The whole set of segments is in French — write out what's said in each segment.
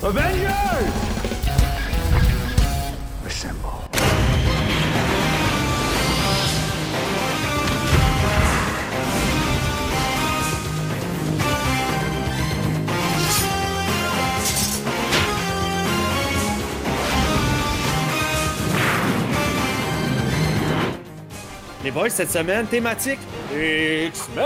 Avengers! Assemble. Les boys, cette semaine, thématique X-Men!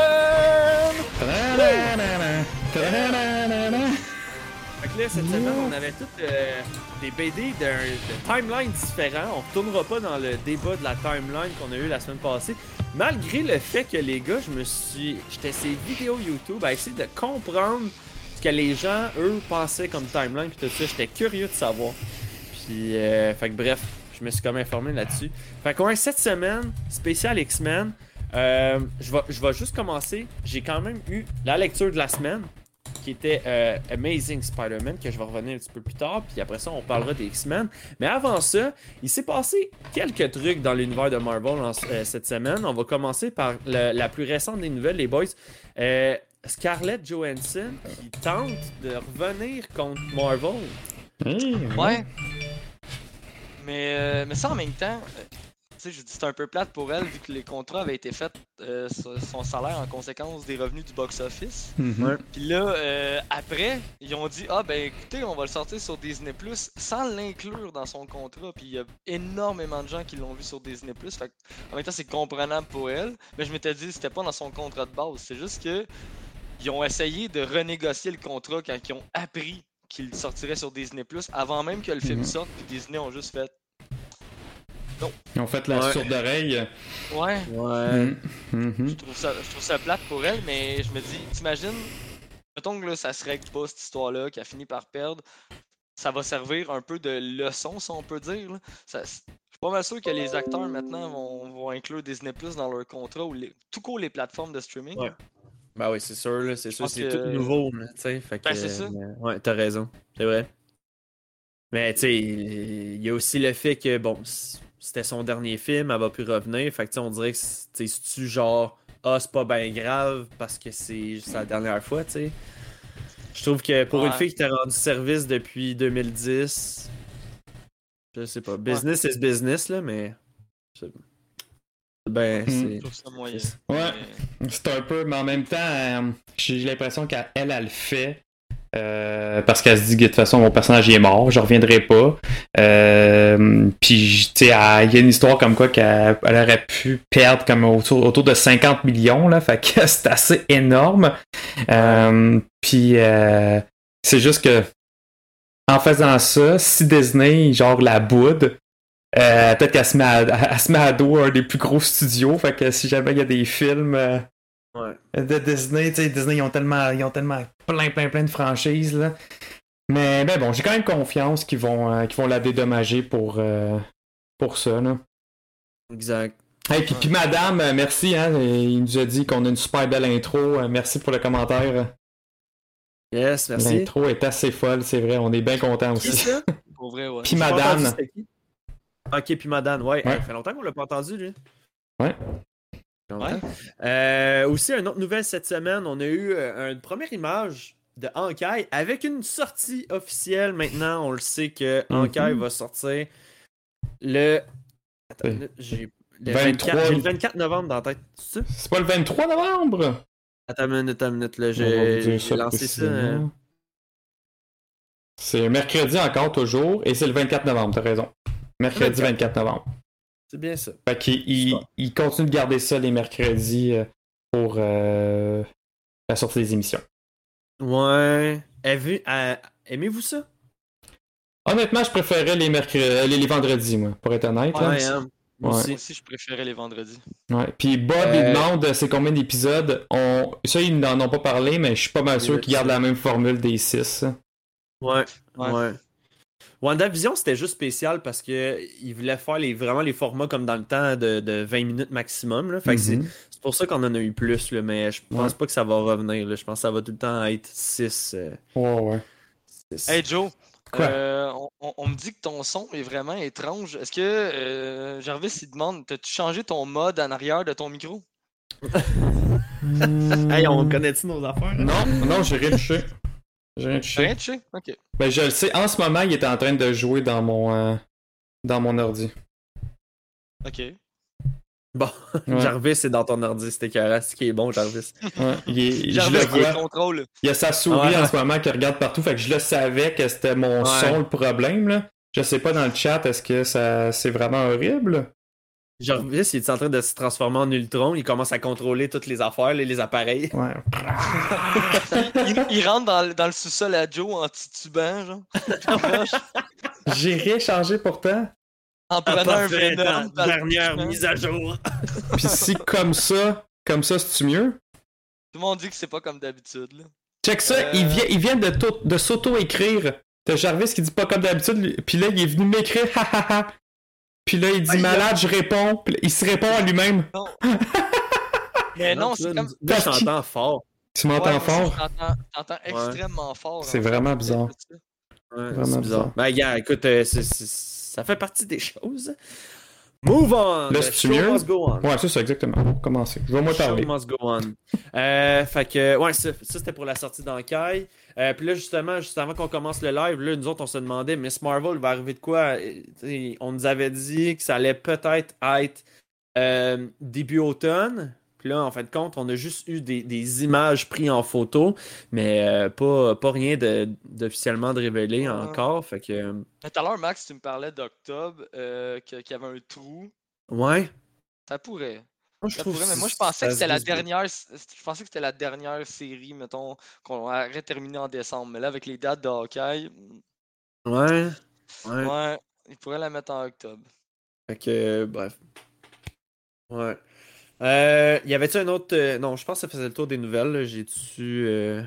Que là, cette semaine, on avait toutes euh, des BD d'un de timeline différents. On retournera pas dans le débat de la timeline qu'on a eu la semaine passée. Malgré le fait que les gars, je me suis. J'étais ces vidéos YouTube à essayer de comprendre ce que les gens, eux, pensaient comme timeline puis tout ça. J'étais curieux de savoir. Puis, euh, fait que bref, je me suis comme informé là-dessus. Fait qu'on cette semaine, spécial X-Men. euh, je, vais, je vais juste commencer. J'ai quand même eu la lecture de la semaine qui était euh, Amazing Spider-Man, que je vais revenir un petit peu plus tard, puis après ça, on parlera des X-Men. Mais avant ça, il s'est passé quelques trucs dans l'univers de Marvel en- euh, cette semaine. On va commencer par le- la plus récente des nouvelles, les boys. Euh, Scarlett Johansson qui tente de revenir contre Marvel. Ouais. Mais, euh, mais ça, en même temps, sais, je dis c'est un peu plate pour elle, vu que les contrats avaient été faits, euh, sur son salaire en conséquence des revenus du box-office. Ouais. Puis là, euh, après, ils ont dit Ah, ben écoutez, on va le sortir sur Disney Plus sans l'inclure dans son contrat. Puis il y a énormément de gens qui l'ont vu sur Disney Plus. Fait en même temps, c'est comprenable pour elle. Mais je m'étais dit, c'était pas dans son contrat de base. C'est juste que ils ont essayé de renégocier le contrat quand ils ont appris qu'il sortirait sur Disney Plus avant même que le film Mhm. sorte. Puis Disney ont juste fait Ils ont fait la Ouais. sourde oreille. Ouais, Ouais. Mhm. je trouve ça, je trouve ça plate pour elle, mais je me dis, t'imagines, mettons que là, ça se règle pas cette histoire-là, qu'elle finit par perdre, ça va servir un peu de leçon, si on peut dire. là. Ça- je suis pas mal sûr que les acteurs maintenant vont, vont inclure Disney Plus dans leur contrat ou les, tout court les plateformes de streaming. Ouais. Ben oui, c'est sûr, là, c'est sûr, c'est que- tout nouveau, tu sais. Fait que, Ben, c'est ça. mais- ouais, t'as raison, c'est vrai. Mais tu sais, il y a aussi le fait que, bon, c'était son dernier film, elle va plus revenir, fait que tu sais, on dirait que c'est-tu genre, ah, c'est pas bien grave parce que c'est sa dernière fois, tu sais. Je trouve que pour une fille qui t'a rendu service depuis 2010, je sais pas, business is business, là, mais. Ben, Hmm. c'est. Je trouve ça moyen. Ouais. C'est un peu, mais en même temps, euh, j'ai l'impression qu'elle, elle, elle le fait. Euh, parce qu'elle se dit que de toute façon mon personnage est mort, je reviendrai pas. Euh, Puis tu sais, il y a une histoire comme quoi qu'elle elle aurait pu perdre comme autour, de 50 millions là, fait que c'est assez énorme. Euh, Puis euh, c'est juste que en faisant ça, si Disney genre la boude, euh, peut-être qu'elle se met à, elle à un des plus gros studios, fait que si jamais il y a des films Ouais. de Disney, tu sais, Disney, ils ont tellement, ils ont tellement plein, plein, plein de franchises, là. Mais, ben bon, j'ai quand même confiance qu'ils vont, euh, qu'ils vont la dédommager pour, euh, pour ça, là. Exact. Hey, puis, puis madame, euh, merci, hein, il nous a dit qu'on a une super belle intro, merci pour le commentaire. Yes, merci. L'intro est assez folle, c'est vrai, on est bien contents Qui aussi. ça? Pour vrai, ouais. Puis madame. Ok, puis madame, ouais. Ouais. Ça fait longtemps qu'on l'a pas entendu, lui. Ouais. Longtemps. Euh, aussi, une autre nouvelle cette semaine, on a eu euh, une première image de Ankai avec une sortie officielle. Maintenant, on le sait que Mhm. Ankai va sortir le. Attends, Euh, une minute, j'ai le 23. 24, j'ai le 24 novembre dans la tête. C'est pas le 23 novembre? Attends une minute, attends une minute. Là, j'ai lancé ça. euh, C'est mercredi encore, toujours, et c'est le 24 novembre, t'as raison. Mercredi 24. 24 novembre. C'est bien ça. Fait qu'il il, continue de garder ça les mercredis euh, pour euh, la sortie des émissions. Ouais. Euh, Aimez-vous ça? Honnêtement, je préférais les, mercredis, les, les vendredis, moi, pour être honnête. là. Ouais, hein. Moi Ouais. aussi. Je préférais les vendredis. Ouais. Puis Bob, il demande c'est combien d'épisodes? On... Ça, ils n'en ont pas parlé, mais je suis pas mal sûr qu'ils gardent la même formule des 6. Ouais. Ouais. Ouais. WandaVision, c'était juste spécial parce que il voulait faire les, vraiment les formats comme dans le temps de, de 20 minutes maximum. Là. Fait que c'est- Mhm. c'est pour ça qu'on en a eu plus, là, mais je pense Ouais. pas que ça va revenir. là. Je pense que ça va tout le temps être 6. Ouais, ouais. Hey Joe, Quoi? euh, on, on- on me dit que ton son est vraiment étrange. Est-ce que euh, Jarvis il demande, t'as-tu changé ton mode en arrière de ton micro? Hey, on connaît-tu nos affaires? Non, non, j'ai rien touché. J'ai rien touché. rien touché? Ok. Ben, je le sais. En ce moment, il est en train de jouer dans mon, euh, dans mon ordi. Ok. Bon, Ouais. Jarvis, c'est dans ton ordi, c'était écœurant. C'est qui est bon, Jarvis. Ouais, il est- je qui contrôle. Il y a sa souris Ouais. en ce moment qui regarde partout, fait que je le savais que c'était mon Ouais. son le problème. Là. Je sais pas dans le chat, est-ce que ça c'est vraiment horrible? Jarvis, il est en train de se transformer en Ultron. Il commence à contrôler toutes les affaires, là, les appareils. Ouais. il, il rentre dans, le- dans le sous-sol à Joe en titubant, genre. J'ai rien changé pourtant. en prenant un Venom. ta dernière mise à jour. Puis si comme ça, comme ça, c'est-tu mieux? Tout le monde dit que c'est pas comme d'habitude. là. Check ça, Euh. il vient, il vient de, s'auto-écrire. T'as Jarvis qui dit pas comme d'habitude, puis là, il est venu m'écrire, ha ha ha. Puis là, il dit Ah, il a- malade, je réponds. Puis il se répond à lui-même. Mais non, c'est comme. Là, je t'entends fort. Tu Ouais, m'entends aussi, fort? je t'entends- extrêmement fort. C'est fait. vraiment bizarre. Ouais, Vraiment bizarre. bizarre. Ben, gars, écoute, euh, ça fait partie des choses. Move on! Là, show mieux? must go on. Ouais, c'est ça, exactement. On va commencer. Je vais moi Show must go on. Euh, fait que, ouais, ça, ça, c'était pour la sortie d'Ankai. Euh, Puis là, justement, juste avant qu'on commence le live, là, nous autres, on se demandait, Miss Marvel va arriver de quoi? Euh, t'sais, On nous avait dit que ça allait peut-être être euh, début automne. Puis là, en fin de compte, on a juste eu des, des images prises en photo, mais euh, pas, pas rien de- d'officiellement de, révélé Ouais. encore. Fait que, Mais Tout à l'heure, Max, tu me parlais d'octobre, euh, qu'il y avait un trou. ouais. Ça pourrait. Moi, je pourrait, mais moi, je pensais que c'était la dernière. Je pensais que c'était la dernière série, mettons, qu'on aurait terminé en décembre. Mais là, avec les dates de Hawkeye, Ouais. Ouais. ouais, ils pourraient la mettre en octobre. Fait que, bref. Ouais. Euh, y avait-tu un autre. euh, non, je pense que ça faisait le tour des nouvelles. J'ai-tu. euh,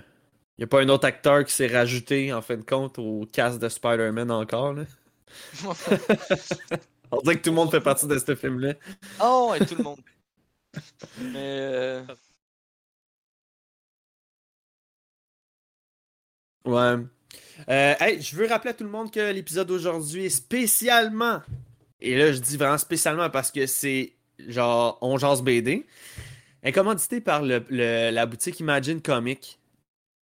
Y a pas un autre acteur qui s'est rajouté, en fin de compte, au cast de Spider-Man encore, là? On dirait que tout le monde fait partie de ce film-là. oh, et tout le monde. Mais. euh, Ouais. Euh, hey, je veux rappeler à tout le monde que l'épisode d'aujourd'hui est spécialement, et là je dis vraiment spécialement parce que c'est genre On Jase BD, est commandité par le- la boutique Imagine Comics.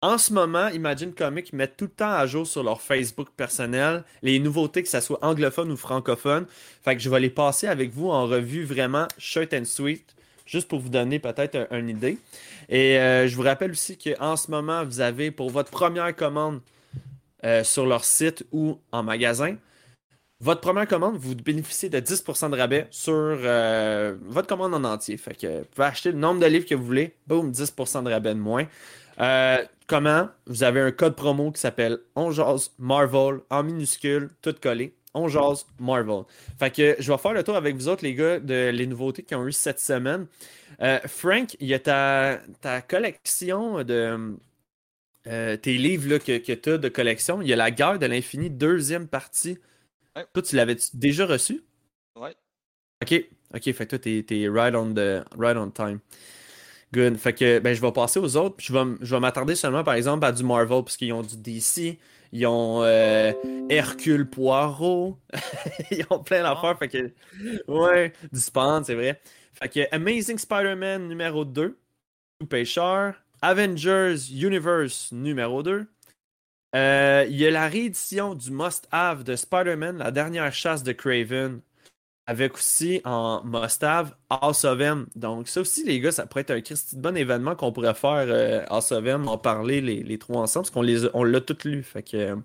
En ce moment, Imagine Comics met tout le temps à jour sur leur Facebook personnel les nouveautés, que ça soit anglophone ou francophone. Fait que je vais les passer avec vous en revue vraiment short and sweet, juste pour vous donner peut-être un- une idée. Et euh, je vous rappelle aussi qu'en ce moment, vous avez pour votre première commande euh, sur leur site ou en magasin, votre première commande, vous bénéficiez de 10% de rabais sur euh, votre commande en entier. Vous pouvez acheter le nombre de livres que vous voulez, boum, 10% de rabais de moins. Euh, comment? Vous avez un code promo qui s'appelle Onjaz Marvel en minuscule, tout collé. Onjaz Marvel. Fait que je vais faire le tour avec vous autres, les gars, de les nouveautés qui ont eu cette semaine. Euh, Frank, il y a ta, collection de. tes livres là, que, que tu as de collection. Il y a La guerre de l'infini, deuxième partie. Ouais. Toi, tu l'avais déjà reçu? Ouais. Ok, ok, fait que toi, t'es, t'es right, on the, right on time. Good. Fait que ben, je vais passer aux autres. Je vais, je vais m'attarder seulement, par exemple, à du Marvel, parce qu'ils ont du DC, ils ont euh, Hercule Poirot, ils ont plein d'affaires. Fait que, ouais, du Spawn, c'est vrai. Fait que Amazing Spider-Man numéro 2, Two Pêcheur, Avengers Universe numéro 2. Euh, Il y a la réédition du Must Have de Spider-Man, la dernière chasse de Craven, avec aussi en Must Have House of M. Donc, ça aussi, les gars, ça pourrait être un Christy bon événement qu'on pourrait faire euh, House of M, en parler les, les trois ensemble, parce qu'on les a- on l'a tous lu. Fait que,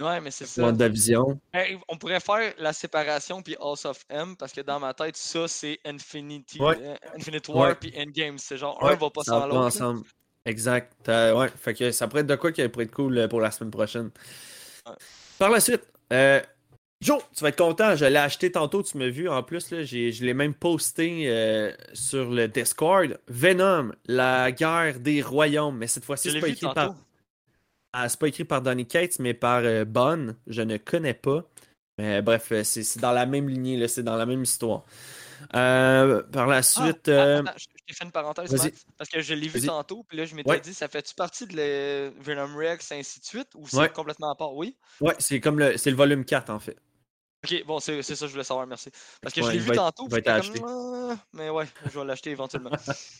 Ouais, mais c'est ça. WandaVision. Hey, on pourrait faire la séparation puis House of M parce que dans ma tête, ça c'est Infinity, Ouais. euh, Infinite War puis Endgame. C'est genre Ouais, un va pas sans l'autre. Exact. Euh, ouais, fait que ça pourrait être de quoi qui pourrait être cool euh, pour la semaine prochaine. Ouais. Par la suite, euh, Joe, tu vas être content, je l'ai acheté tantôt, tu m'as vu. En plus, là, j'ai- je l'ai même posté euh, sur le Discord. Venom, la guerre des royaumes. Mais cette fois-ci, c'est pas, écrit tantôt. par... Ah, c'est pas écrit par Donny Cates, mais par euh, Bonn. Je ne connais pas. Mais bref, c'est dans la même lignée, là, c'est dans la même histoire. Par la Ah, suite. ah, attends, je je fait une parenthèse. Max, parce que je l'ai vu tantôt, puis là, je m'étais Ouais. dit, ça fait-tu partie de le Venom Rex, ainsi de suite, ou c'est Ouais. complètement à part? Oui? Ouais, c'est comme le, c'est le volume 4 en fait. Ok, bon, c'est ça que je voulais savoir, merci. Parce que Ouais, je l'ai vu être- tantôt, puis va être comme, Ah, mais ouais, je vais l'acheter éventuellement.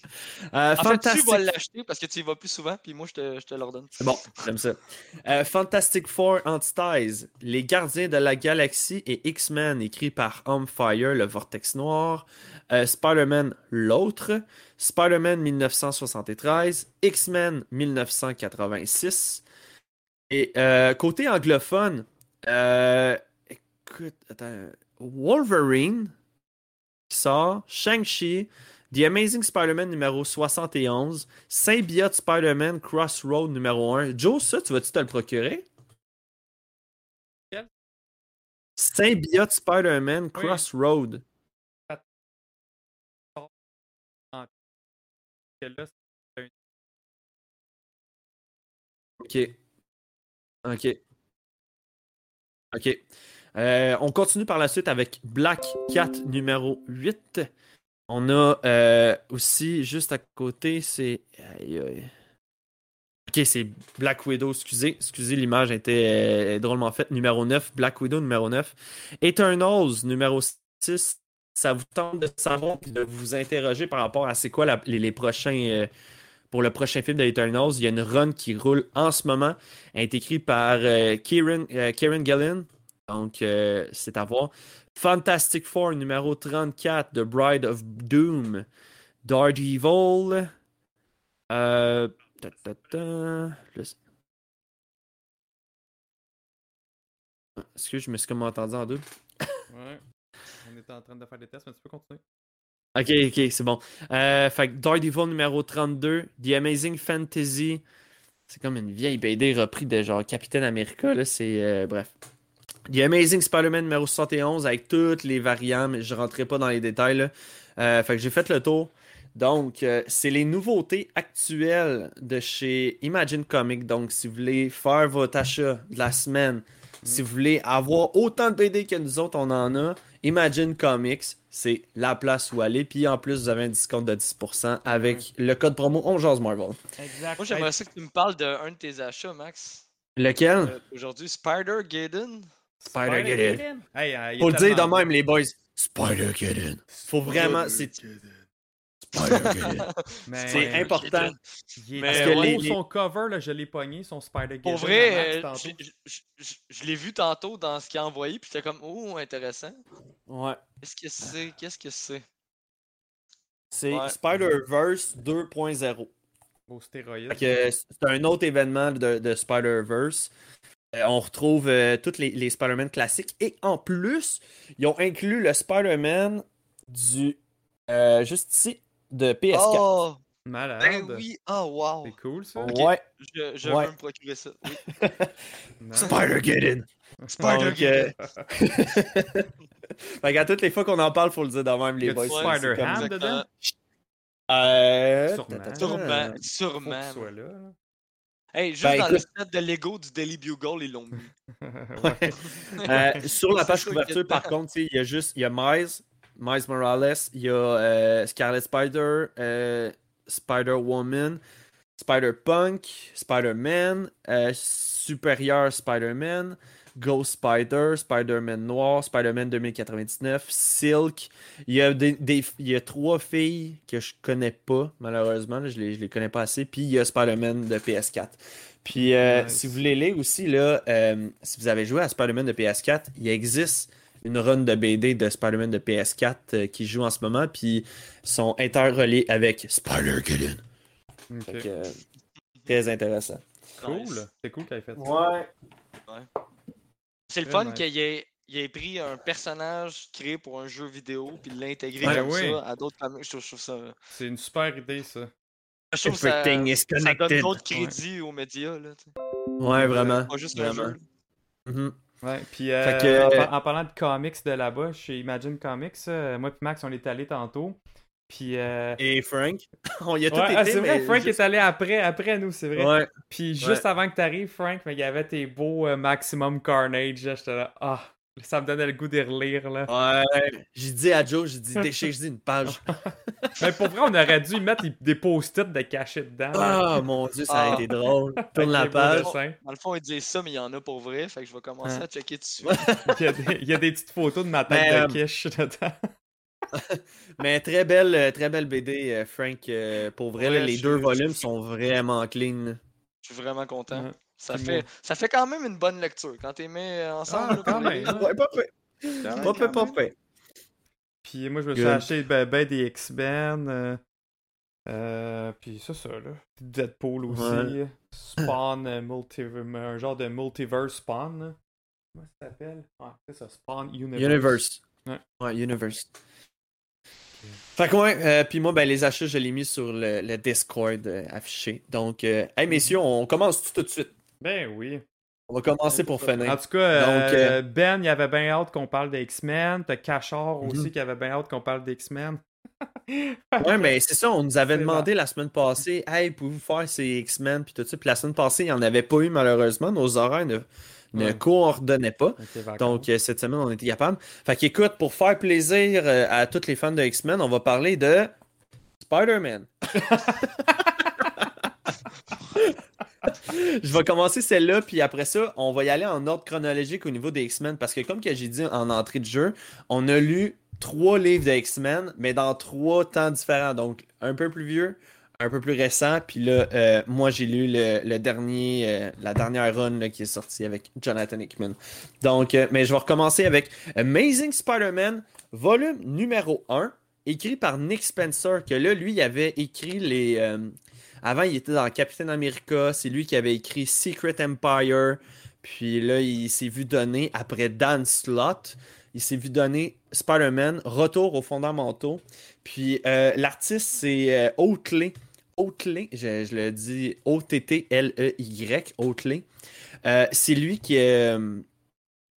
Euh, En fait, tu Fantastic vas l'acheter parce que tu y vas plus souvent, puis moi, je te, je te l'ordonne. Bon, j'aime ça. Euh, Fantastic Four Entities, Les Gardiens de la Galaxie et X-Men, écrit par Fire, le Vortex Noir. Euh, Spider-Man, l'autre. Spider-Man 1973. X-Men 1986. Et côté anglophone, euh, écoute, attends, Wolverine qui sort, Shang-Chi, The Amazing Spider-Man numéro 71, Symbiote Spider-Man Crossroad numéro 1. Joe, ça, tu vas-tu te le procurer? Quel? Symbiote Spider-Man. Crossroad. Ok. Ok. Ok. Euh, on continue par la suite avec Black Cat numéro 8. On a euh, aussi, juste à côté, c'est. Ok, c'est Black Widow, excusez. Excusez, l'image était euh, drôlement faite. Numéro 9, Black Widow numéro 9. Eternals numéro 6. Ça vous tente de savoir et de vous interroger par rapport à c'est quoi les, prochains. pour le prochain film de Eternals, il y a une run qui roule en ce moment. Elle est écrite par Kieran, Kieran Gillen. Donc, euh, c'est à voir. Fantastic Four, numéro 34, The Bride of Doom. Daredevil. Euh, ta, ta, ta, le- Excuse, je me suis comme entendu en deux. Ouais. On était en train de faire des tests, mais tu peux continuer. Ok, ok, c'est bon. Euh, fait que Daredevil numéro 32, The Amazing Fantasy. C'est comme une vieille BD repris de genre Capitaine America, là. C'est. euh, bref. The Amazing Spider-Man numéro 71 avec toutes les variants, mais je rentrerai pas dans les détails, là. Euh, fait que j'ai fait le tour. Donc, euh, c'est les nouveautés actuelles de chez Imagine Comics. Donc, si vous voulez faire votre achat de la semaine, si vous voulez avoir autant de BD que nous autres, on en a, Imagine Comics, c'est la place où aller. Puis en plus, vous avez un discount de 10% avec le code promo On Jase Marvel. Exact. Moi, j'aimerais ça que tu me parles d'un de tes achats, Max. Lequel? Euh, Aujourd'hui, Spider-Gaiden. Spider-Geddon. Hey, euh, Faut le dire de même, les boys. Spider-Geddon. Faut vraiment. C'est C'est important. Il est ouais. beau, les- son cover, là, je l'ai pogné, son Spider Pour vrai, euh, je- l'ai vu tantôt dans ce qu'il a envoyé, puis j'étais comme, oh, intéressant. Ouais. Qu'est-ce que c'est? Qu'est-ce que c'est? C'est Ouais. Spider-Verse 2.0. Beau stéroïde. Que C'est un autre événement de, de Spider-Verse. Euh, on retrouve euh, tous les, les Spider-Man classiques. Et en plus, ils ont inclus le Spider-Man du. euh, juste ici, de PS4. Oh Malade. Ben oui Oh wow C'est cool, ça. Ouais. Je, je Ouais. veux me procurer ça. Oui. Nice. Spider-Geddon. Spider-Geddon. fait qu'à toutes les fois qu'on en parle, faut le dire de même, les boys. C'est comme- dedans? Euh... Sûrement. Sûrement, Faut sûrement. qu'il soit là. Hey, juste Ben, dans écoute- le set de Lego du Daily Bugle, ils l'ont mis. Ouais. Euh, sur la page couverture, par contre, il y a juste il y a Miles, Miles Morales, il y a euh, Scarlet Spider, euh, Spider-Woman, Spider-Punk, Spider-Man, euh, Superior Spider-Man, Ghost Spider, Spider-Man Noir, Spider-Man 2099, Silk. Il y, a des, des- il y a trois filles que je connais pas, malheureusement. là, je, les, je les connais pas assez. Puis il y a Spider-Man de PS4. Puis euh, Nice. si vous voulez lire aussi, là, euh, si vous avez joué à Spider-Man de PS4, il existe une run de BD de Spider-Man de PS4 euh, qui joue en ce moment. Puis sont interreliés avec euh, très intéressant. Cool. C'est cool qu'elle ait fait ça. Ouais. C'est le fun nice. qu'il ait, il ait pris un personnage créé pour un jeu vidéo puis l'intégrer Ouais, comme oui. ça à d'autres comics. Je trouve, je trouve ça. C'est une super idée, ça. Je trouve que ça, ça donne d'autres crédits aux médias. Là. Ouais, vraiment. Pas juste un vraiment. jeu. Mhm. Ouais, puis euh, que- en, par- en parlant de comics de là-bas, chez Imagine Comics, euh, moi et Max, on est allés tantôt. Puis. euh, Et Frank, on y a tout ouais, été. ah, c'est vrai, mais Frank juste- est allé après, après nous, c'est vrai. Ouais. Puis juste avant que t'arrives, Frank, mais il y avait tes beaux euh, Maximum Carnage. là, J'étais là, ah, ça me donnait le goût de relire. Là. Ouais. J'ai dit à Joe, j'ai dit déchire, j'ai dit une page. Mais pour vrai, on aurait dû y mettre des- post-it de cachés dedans. là, Ah mon dieu, ça a Ah. été drôle. Tourne la page. Dans le fond, ils disent ça, mais il y en a pour vrai. Fait que je vais commencer Ouais. à checker dessus. Il y, a des, il y a des petites photos de ma tête Mais, de euh, quiche dedans. Mais très belle, euh, très belle BD, euh, Frank. euh, pour vrai, Ouais, les je- deux volumes sont vraiment clean. Je suis vraiment content. Ouais. Ça, fait, ça fait quand même une bonne lecture. Quand t'es mis euh, ensemble, Ah, quand même. Ouais, pas fait. Pas fait, pas fait. Puis moi, je me suis Good. acheté ben, ben des X-Men. euh, euh, puis ça, ça, là. Deadpool aussi. Ouais. Spawn, euh, multiverse, un genre de multiverse Spawn. là. Comment ça s'appelle? Ouais, c'est ça, Spawn Universe. Universe. Ouais. Ouais, Universe. Fait que ouais, euh, puis moi, ben, les achats, je l'ai mis sur le, le Discord euh, affiché. Donc, euh, hey messieurs, on commence tout, tout de suite. Ben oui. On va commencer pour En finir. tout cas, euh, Donc, Ben, il avait bien hâte qu'on parle des X-Men. T'as Cachard Mhm. aussi qui avait bien hâte qu'on parle des X-Men. Ouais, mais c'est ça, on nous avait demandé la semaine passée, hey, pouvez-vous faire ces X-Men, puis tout ça. Puis la semaine passée, il n'y en avait pas eu malheureusement. Nos horaires ne, ne Ouais. coordonnaient pas. Donc, euh, cette semaine, on était capable. Fait qu'écoute, pour faire plaisir euh, à tous les fans de X-Men, on va parler de Spider-Man. Je vais commencer celle-là, puis après ça, on va y aller en ordre chronologique au niveau des X-Men, parce que comme que j'ai dit en entrée de jeu, on a lu trois livres de X-Men, mais dans trois temps différents. Donc, un peu plus vieux, un peu plus récent, puis là, euh, moi, j'ai lu le, dernier, euh, la dernière run là, qui est sortie avec Jonathan Hickman. Donc, euh, mais je vais recommencer avec Amazing Spider-Man, volume numéro 1, écrit par Nick Spencer, que là, lui, il avait écrit les... avant, il était dans Captain America, c'est lui qui avait écrit Secret Empire, puis là, il s'est vu donner, après Dan Slott, il s'est vu donner Spider-Man, Retour aux fondamentaux, puis euh, l'artiste, c'est euh, Oatley. Oatley, je, je le dis O-T-T-L-E-Y, Oatley. Euh, c'est lui qui euh,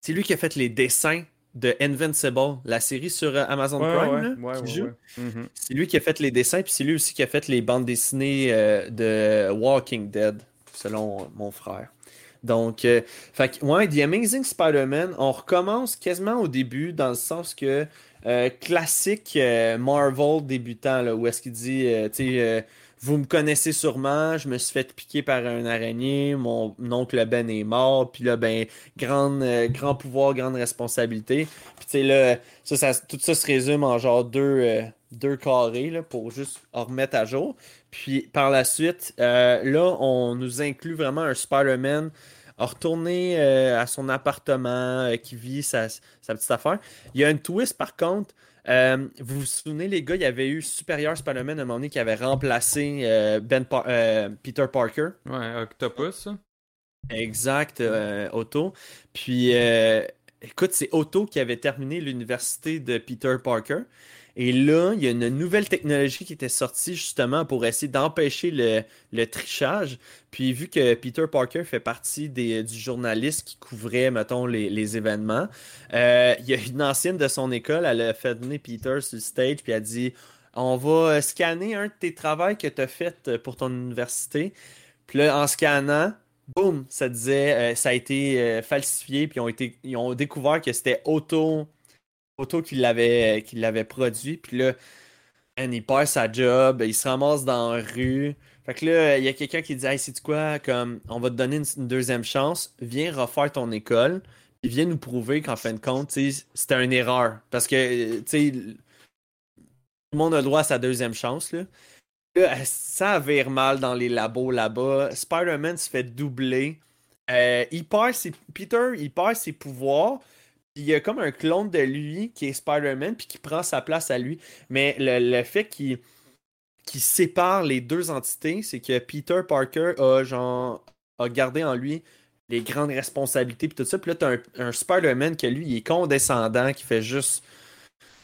c'est lui qui a fait les dessins de Invincible, la série sur Amazon Ouais, Prime, ouais, ouais. Mhm. C'est lui qui a fait les dessins, puis c'est lui aussi qui a fait les bandes dessinées euh, de Walking Dead, selon mon frère. Donc, euh, fait ouais, The Amazing Spider-Man, on recommence quasiment au début, dans le sens que euh, classique euh, Marvel débutant, là, où est-ce qu'il dit, tu sais, vous me connaissez sûrement, je me suis fait piquer par un araignée, mon oncle Ben est mort, puis là, ben, grande, grand pouvoir, grande responsabilité. Puis tu sais, là, ça, ça- tout ça se résume en genre deux, deux carrés, là, pour juste en remettre à jour. Puis par la suite, là, on nous inclut vraiment un Spider-Man retourner euh, à son appartement, euh, qui vit sa, sa petite affaire. Il y a une twist par contre. Euh, vous vous souvenez, les gars, il y avait eu Superior Spider-Man à un moment donné qui avait remplacé ben Par- Peter Parker. Ouais, Octopus. Exact, Otto. Puis, écoute, c'est Otto qui avait terminé l'université de Peter Parker. Et là, il y a une nouvelle technologie qui était sortie justement pour essayer d'empêcher le, trichage. Puis, vu que Peter Parker fait partie des, du journaliste qui couvrait, mettons, les, événements, euh, il y a une ancienne de son école, elle a fait venir Peter sur le stage, puis elle a dit On va euh, scanner un de tes travaux que tu as fait euh, pour ton université. Puis là, en scannant, boum, ça disait, ça a été falsifié, puis ont, ils ont découvert que c'était Auto, Auto qui l'avait, produit, puis là, il perd sa job, il se ramasse dans la rue. Fait que là, il y a quelqu'un qui dit, hey, c'est quoi, comme, on va te donner une, deuxième chance, viens refaire ton école, puis viens nous prouver qu'en fin de compte, c'était une erreur. Parce que, tu sais, tout le monde a droit à sa deuxième chance, là. Là, ça vire mal dans les labos là-bas. Spider-Man se fait doubler. Euh, il perd ses... Peter, il perd ses pouvoirs. Il y a comme un clone de lui qui est Spider-Man, puis qui prend sa place à lui. Mais le, le fait qu'il sépare les deux entités, c'est que Peter Parker a, genre, a gardé en lui les grandes responsabilités, puis tout ça. Puis là, t'as un, un Spider-Man que lui, il est condescendant, qui fait juste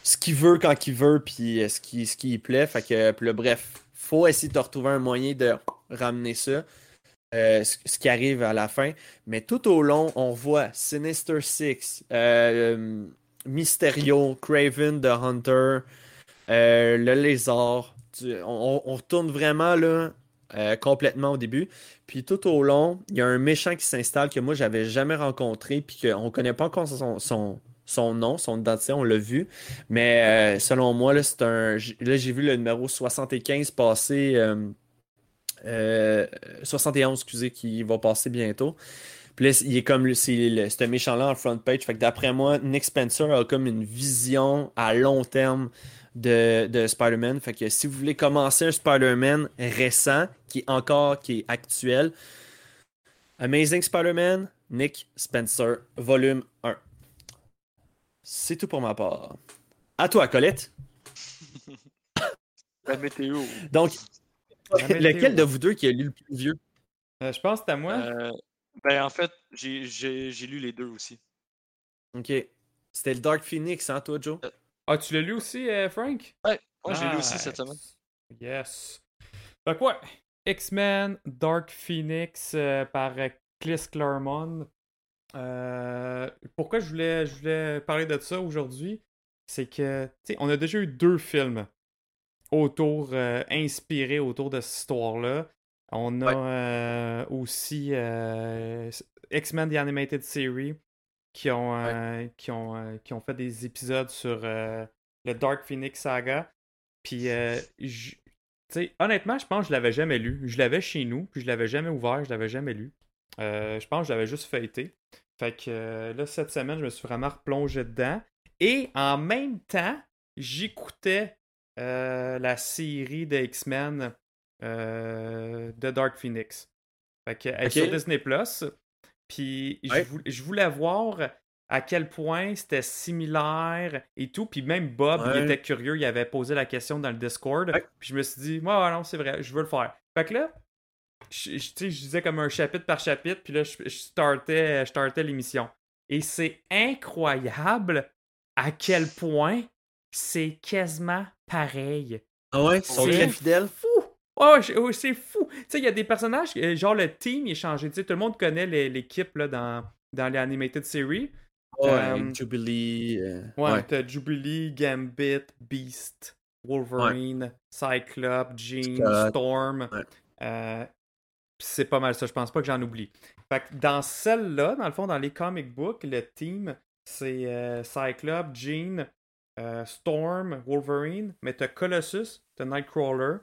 ce qu'il veut quand il veut, puis euh, ce qui, ce qui lui plaît. Fait que, puis bref, faut essayer de retrouver un moyen de ramener ça. Euh, ce, qui arrive à la fin. Mais tout au long, on voit Sinister Six, euh, Mysterio, Craven the Hunter, euh, le lézard. On, retourne vraiment là complètement au début. Puis tout au long, il y a un méchant qui s'installe que moi j'avais jamais rencontré, puis qu'on connaît pas encore son, son, son nom, son identité, on l'a vu. Mais selon moi, là, c'est un. Là, j'ai vu le numéro 75 passer. Euh, 71, excusez, qui va passer bientôt. Puis là, il est comme c'est ce méchant-là en front page. Fait que d'après moi, Nick Spencer a comme une vision à long terme de, de Spider-Man. Fait que si vous voulez commencer un Spider-Man récent, qui est encore, qui est actuel, Amazing Spider-Man, Nick Spencer, volume 1. C'est tout pour ma part. À toi, Colette. La météo. Donc. lequel de vous deux qui a lu le plus vieux? Euh, je pense que c'est à moi. Euh, ben, en fait, j'ai- j'ai j'ai lu les deux aussi. Ok. C'était le Dark Phoenix, hein, toi, Joe? Ah, tu l'as lu aussi, euh, Frank? Ouais, moi j'ai lu aussi cette semaine. Yes. Fait quoi? X-Men Dark Phoenix euh, par euh, Chris Claremont. Euh, pourquoi je voulais, je voulais parler de ça aujourd'hui? C'est que, tu sais, on a déjà eu deux films autour, euh, inspirés autour de cette histoire-là. On a euh, aussi euh, X-Men The Animated Series qui ont, qui, ont, qui ont fait des épisodes sur le Dark Phoenix Saga. Puis, j- honnêtement, je pense que je l'avais jamais lu. Je l'avais chez nous, puis je l'avais jamais ouvert, je l'avais jamais lu. Je pense que je l'avais juste feuilleté. Fait que là, cette semaine, je me suis vraiment replongé dedans. Et en même temps, j'écoutais la série de X-Men euh, de Dark Phoenix. Fait que, elle est sur Disney Plus. Puis je Ouais. vou- je voulais voir à quel point c'était similaire et tout. Puis même Bob, il était curieux, il avait posé la question dans le Discord. Ouais. Puis je me suis dit, ouais, non, c'est vrai, je veux le faire. Fait que là, je, je- disais comme un chapitre par chapitre, puis là, je, je startais, je startais l'émission. Et c'est incroyable à quel point c'est quasiment pareil. Ah ouais? Ils sont très fidèles? fou! Oh, oh, c'est fou! Tu sais, il y a des personnages, euh, genre le team, il est changé. Tu sais, tout le monde connaît l'équipe là, dans, dans les Animated Series. Ouais, Euh, Jubilee. euh, Ouais, ouais. t'as Jubilee, Gambit, Beast, Wolverine, Cyclope, Jean, Scott. Storm. Ouais. Euh, c'est pas mal ça, je pense pas que j'en oublie. Fait que dans celle-là, dans le fond, dans les comic books, le team, c'est euh, Cyclope, Jean, euh, Storm, Wolverine, mais t'as Colossus, t'as Nightcrawler,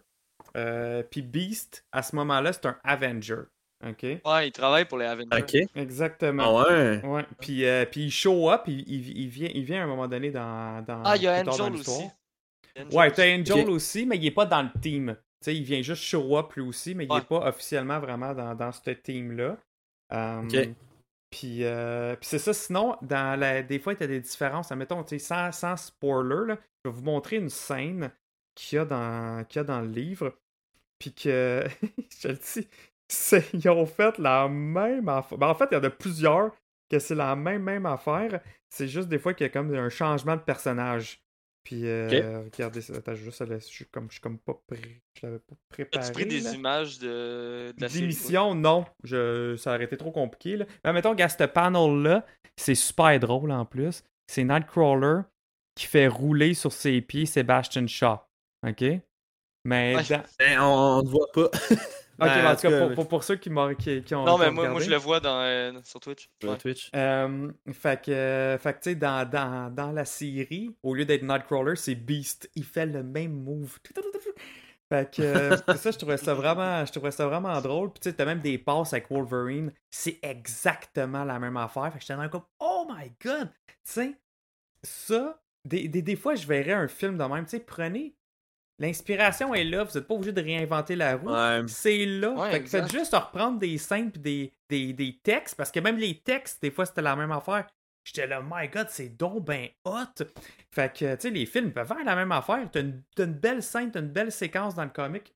euh, puis Beast, à ce moment-là, c'est un Avenger. OK? Ouais, il travaille pour les Avengers. Ok. Exactement. Ah ouais? Ouais, puis, euh, puis il show up, il, il, il vient, il vient à un moment donné dans. dans Ah, il y a Angel aussi. Angel Ouais, t'as Angel aussi, mais il est pas dans le team. Tu sais, il vient juste show up lui aussi, mais il est pas officiellement vraiment dans, dans ce team-là. Ok. Puis, euh, puis c'est ça, sinon, des fois, il y a des différences. Admettons, sans, spoiler, je vais vous montrer une scène qu'il y a dans, y le livre. Puis que, je le dis, ils ont fait la même affaire. Ben, en fait, il y en a plusieurs que c'est la même, même affaire. C'est juste des fois qu'il y a comme un changement de personnage. Puis, euh, regardez ça. Attends, je juste, je suis comme, je suis comme pas prêt. Je l'avais pas préparé. As-tu pris des là. images de, de la série? D'émission, non. Je, ça aurait été trop compliqué. Là. Mais mettons qu'à ce panel-là, c'est super drôle en plus. C'est Nightcrawler qui fait rouler sur ses pieds Sebastian Shaw. OK? Mais Ouais. dans- Ben, on, on voit pas. Ok, Ben, mais en en tout cas, pour, pour- pour ceux qui, m'ont- qui, qui ont. Non, mais ont moi, moi, je le vois dans, euh, sur Twitch. Sur Ouais. Twitch. Euh, fait que, euh, fait que tu sais, dans, dans, dans la série, au lieu d'être Nightcrawler, c'est Beast. Il fait le même move. Fait que euh, ça, je trouvais ça vraiment, je trouvais ça vraiment drôle. Puis tu sais, t'as même des passes avec Wolverine. C'est exactement la même affaire. Fait que j'étais dans le comme, oh my god! Tu sais, ça, des, des, des fois, je verrais un film de même. Tu sais, prenez. L'inspiration est là, vous n'êtes pas obligé de réinventer la roue. Ouais. C'est là. Ouais, fait que faites juste reprendre des scènes pis des, des, des textes, parce que même les textes, des fois, c'était la même affaire. J'étais là, my god, c'est donc ben hot. Fait que, tu sais, les films peuvent faire la même affaire. T'as une, t'as une belle scène, t'as une belle séquence dans le comic.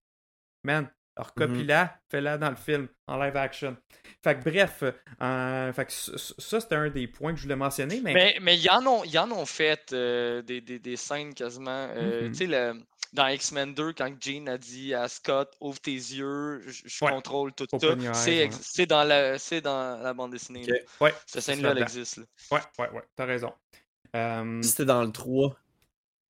Man, Alors, Mhm. copie-la, fais-la dans le film, en live action. Fait que bref, euh, fait que ça, c'était un des points que je voulais mentionner, mais. Mais mais ils en ont, ils en ont fait euh, des, des, des scènes quasiment. euh, Mhm. Tu sais, le- dans X-Men 2, quand Jean a dit à Scott Ouvre tes yeux, je, je Ouais. contrôle tout Open ça. C'est ouais. dans, la- c'est dans la bande dessinée. Ok. là. Ouais, Cette scène-là, elle existe. là. Ouais, ouais, ouais, t'as raison. Euh, C'était dans le 3.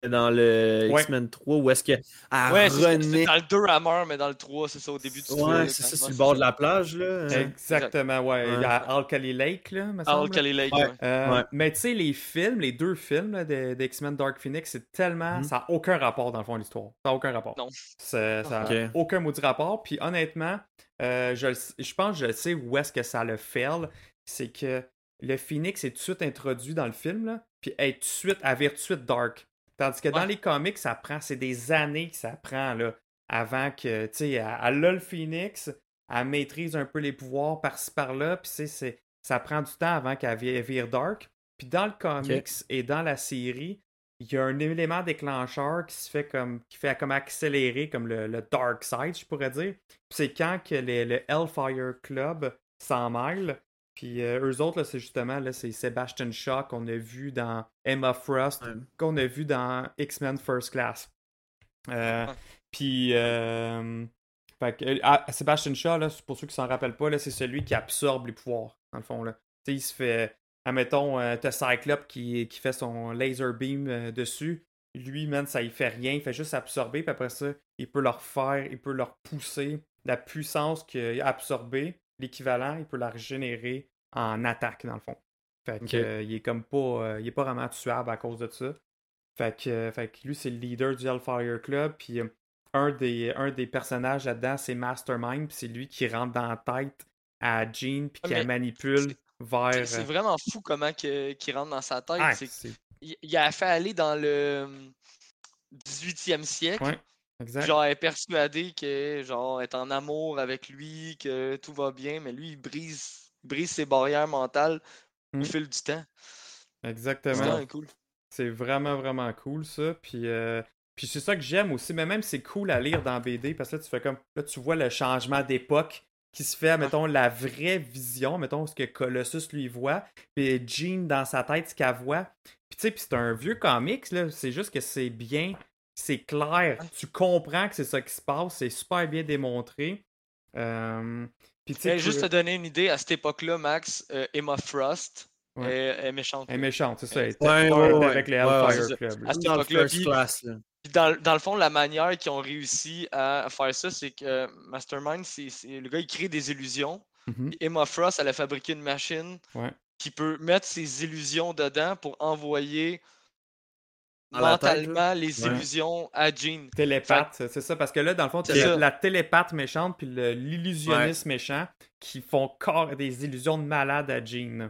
Dans le Ouais. X-Men 3 où est-ce que. Elle Ouais, c'est ça, c'est renaît. dans le 2 à meurt, mais dans le 3, c'est ça, au début du film. Ouais, c'est ça, sur le bord de la plage, là. hein. Exactement, ouais. Il y a Alkali Lake, là. Alkali Lake, Ouais. ouais. Euh, Ouais. Mais tu sais, les films, les deux films là, de, de X-Men Dark Phoenix, c'est tellement. Mhm. Ça n'a aucun rapport dans le fond de l'histoire. Ça n'a aucun rapport. Non. Ça n'a aucun maudit rapport. Puis honnêtement, euh, je, je pense que je sais où est-ce que ça le fail. C'est que le Phoenix est tout de suite introduit dans le film, là, puis est tout de suite, vire tout de suite dark. Tandis que dans les comics, ça prend, c'est des années que ça prend là, avant que, tu sais, elle, a le Phoenix, elle maîtrise un peu les pouvoirs par-ci par-là, puis c'est- ça prend du temps avant qu'elle vire, dark. Puis dans le comics et dans la série, il y a un élément déclencheur qui se fait comme qui fait comme accélérer comme le, le dark side, je pourrais dire. Puis c'est quand que les- le Hellfire Club s'en mêle. Puis euh, eux autres, là, c'est justement là, c'est Sebastian Shaw qu'on a vu dans Emma Frost, qu'on a vu dans X-Men First Class. Euh, Ouais. Puis euh, fait que, ah, Sebastian Shaw, là, pour ceux qui s'en rappellent pas, là, c'est celui qui absorbe les pouvoirs, dans le fond. Là. Tu sais, il se fait. Admettons, t'as Cyclope qui, qui fait son laser beam dessus. Lui, man, ça il fait rien, il fait juste absorber, puis après ça, il peut leur faire, il peut leur pousser la puissance qu'il a absorbée, l'équivalent, il peut la régénérer en attaque, dans le fond. Fait que, euh, il est comme pas. euh, il est pas vraiment tuable à cause de ça. Fait que, euh, fait que lui, c'est le leader du Hellfire Club, puis euh, un des, un des personnages là-dedans, c'est Mastermind, puis c'est lui qui rentre dans la tête à Jean, puis Ah, qui la manipule C'est- vers. C'est vraiment fou comment que- qu'il rentre dans sa tête. il, il a fait aller dans le hum, 18e siècle. Ouais, exact. Genre, elle est persuadée que, genre, elle est en amour avec lui, que tout va bien, mais lui, il brise, il brise ses barrières mentales Mm. au fil du temps. C'est Exactement. vraiment cool. C'est vraiment, vraiment cool, ça. Puis, euh, puis c'est ça que j'aime aussi. Mais même, c'est cool à lire dans BD parce que là, tu fais comme. Là, tu vois le changement d'époque qui se fait, mettons, la vraie vision, mettons, ce que Colossus lui voit. Puis Jean, dans sa tête, ce qu'elle voit. Puis, tu sais, puis c'est un vieux comics, là. C'est juste que c'est bien. C'est clair. Tu comprends que c'est ça qui se passe. C'est super bien démontré. Euh, puis, tu sais. Juste te donner une idée, à cette époque-là, Max, euh, Emma Frost Ouais. est, est méchante. Elle est méchante, c'est ça. Elle était Ouais, ouais, avec les Hellfire. Club. À cette Dans le époque-là, first puis- class, là. Puis Dans, dans le fond, la manière qu'ils ont réussi à faire ça, c'est que euh, Mastermind, c'est le gars, il crée des illusions. Mhm. Puis Emma Frost, elle a fabriqué une machine Ouais. qui peut mettre ses illusions dedans pour envoyer Dans la tête, là. Mentalement les Ouais. illusions à Jean. Télépathe, c'est ça, parce que là, dans le fond, C'est la télépathe méchante puis le- l'illusionniste méchant qui font corps des illusions de malade à Jean.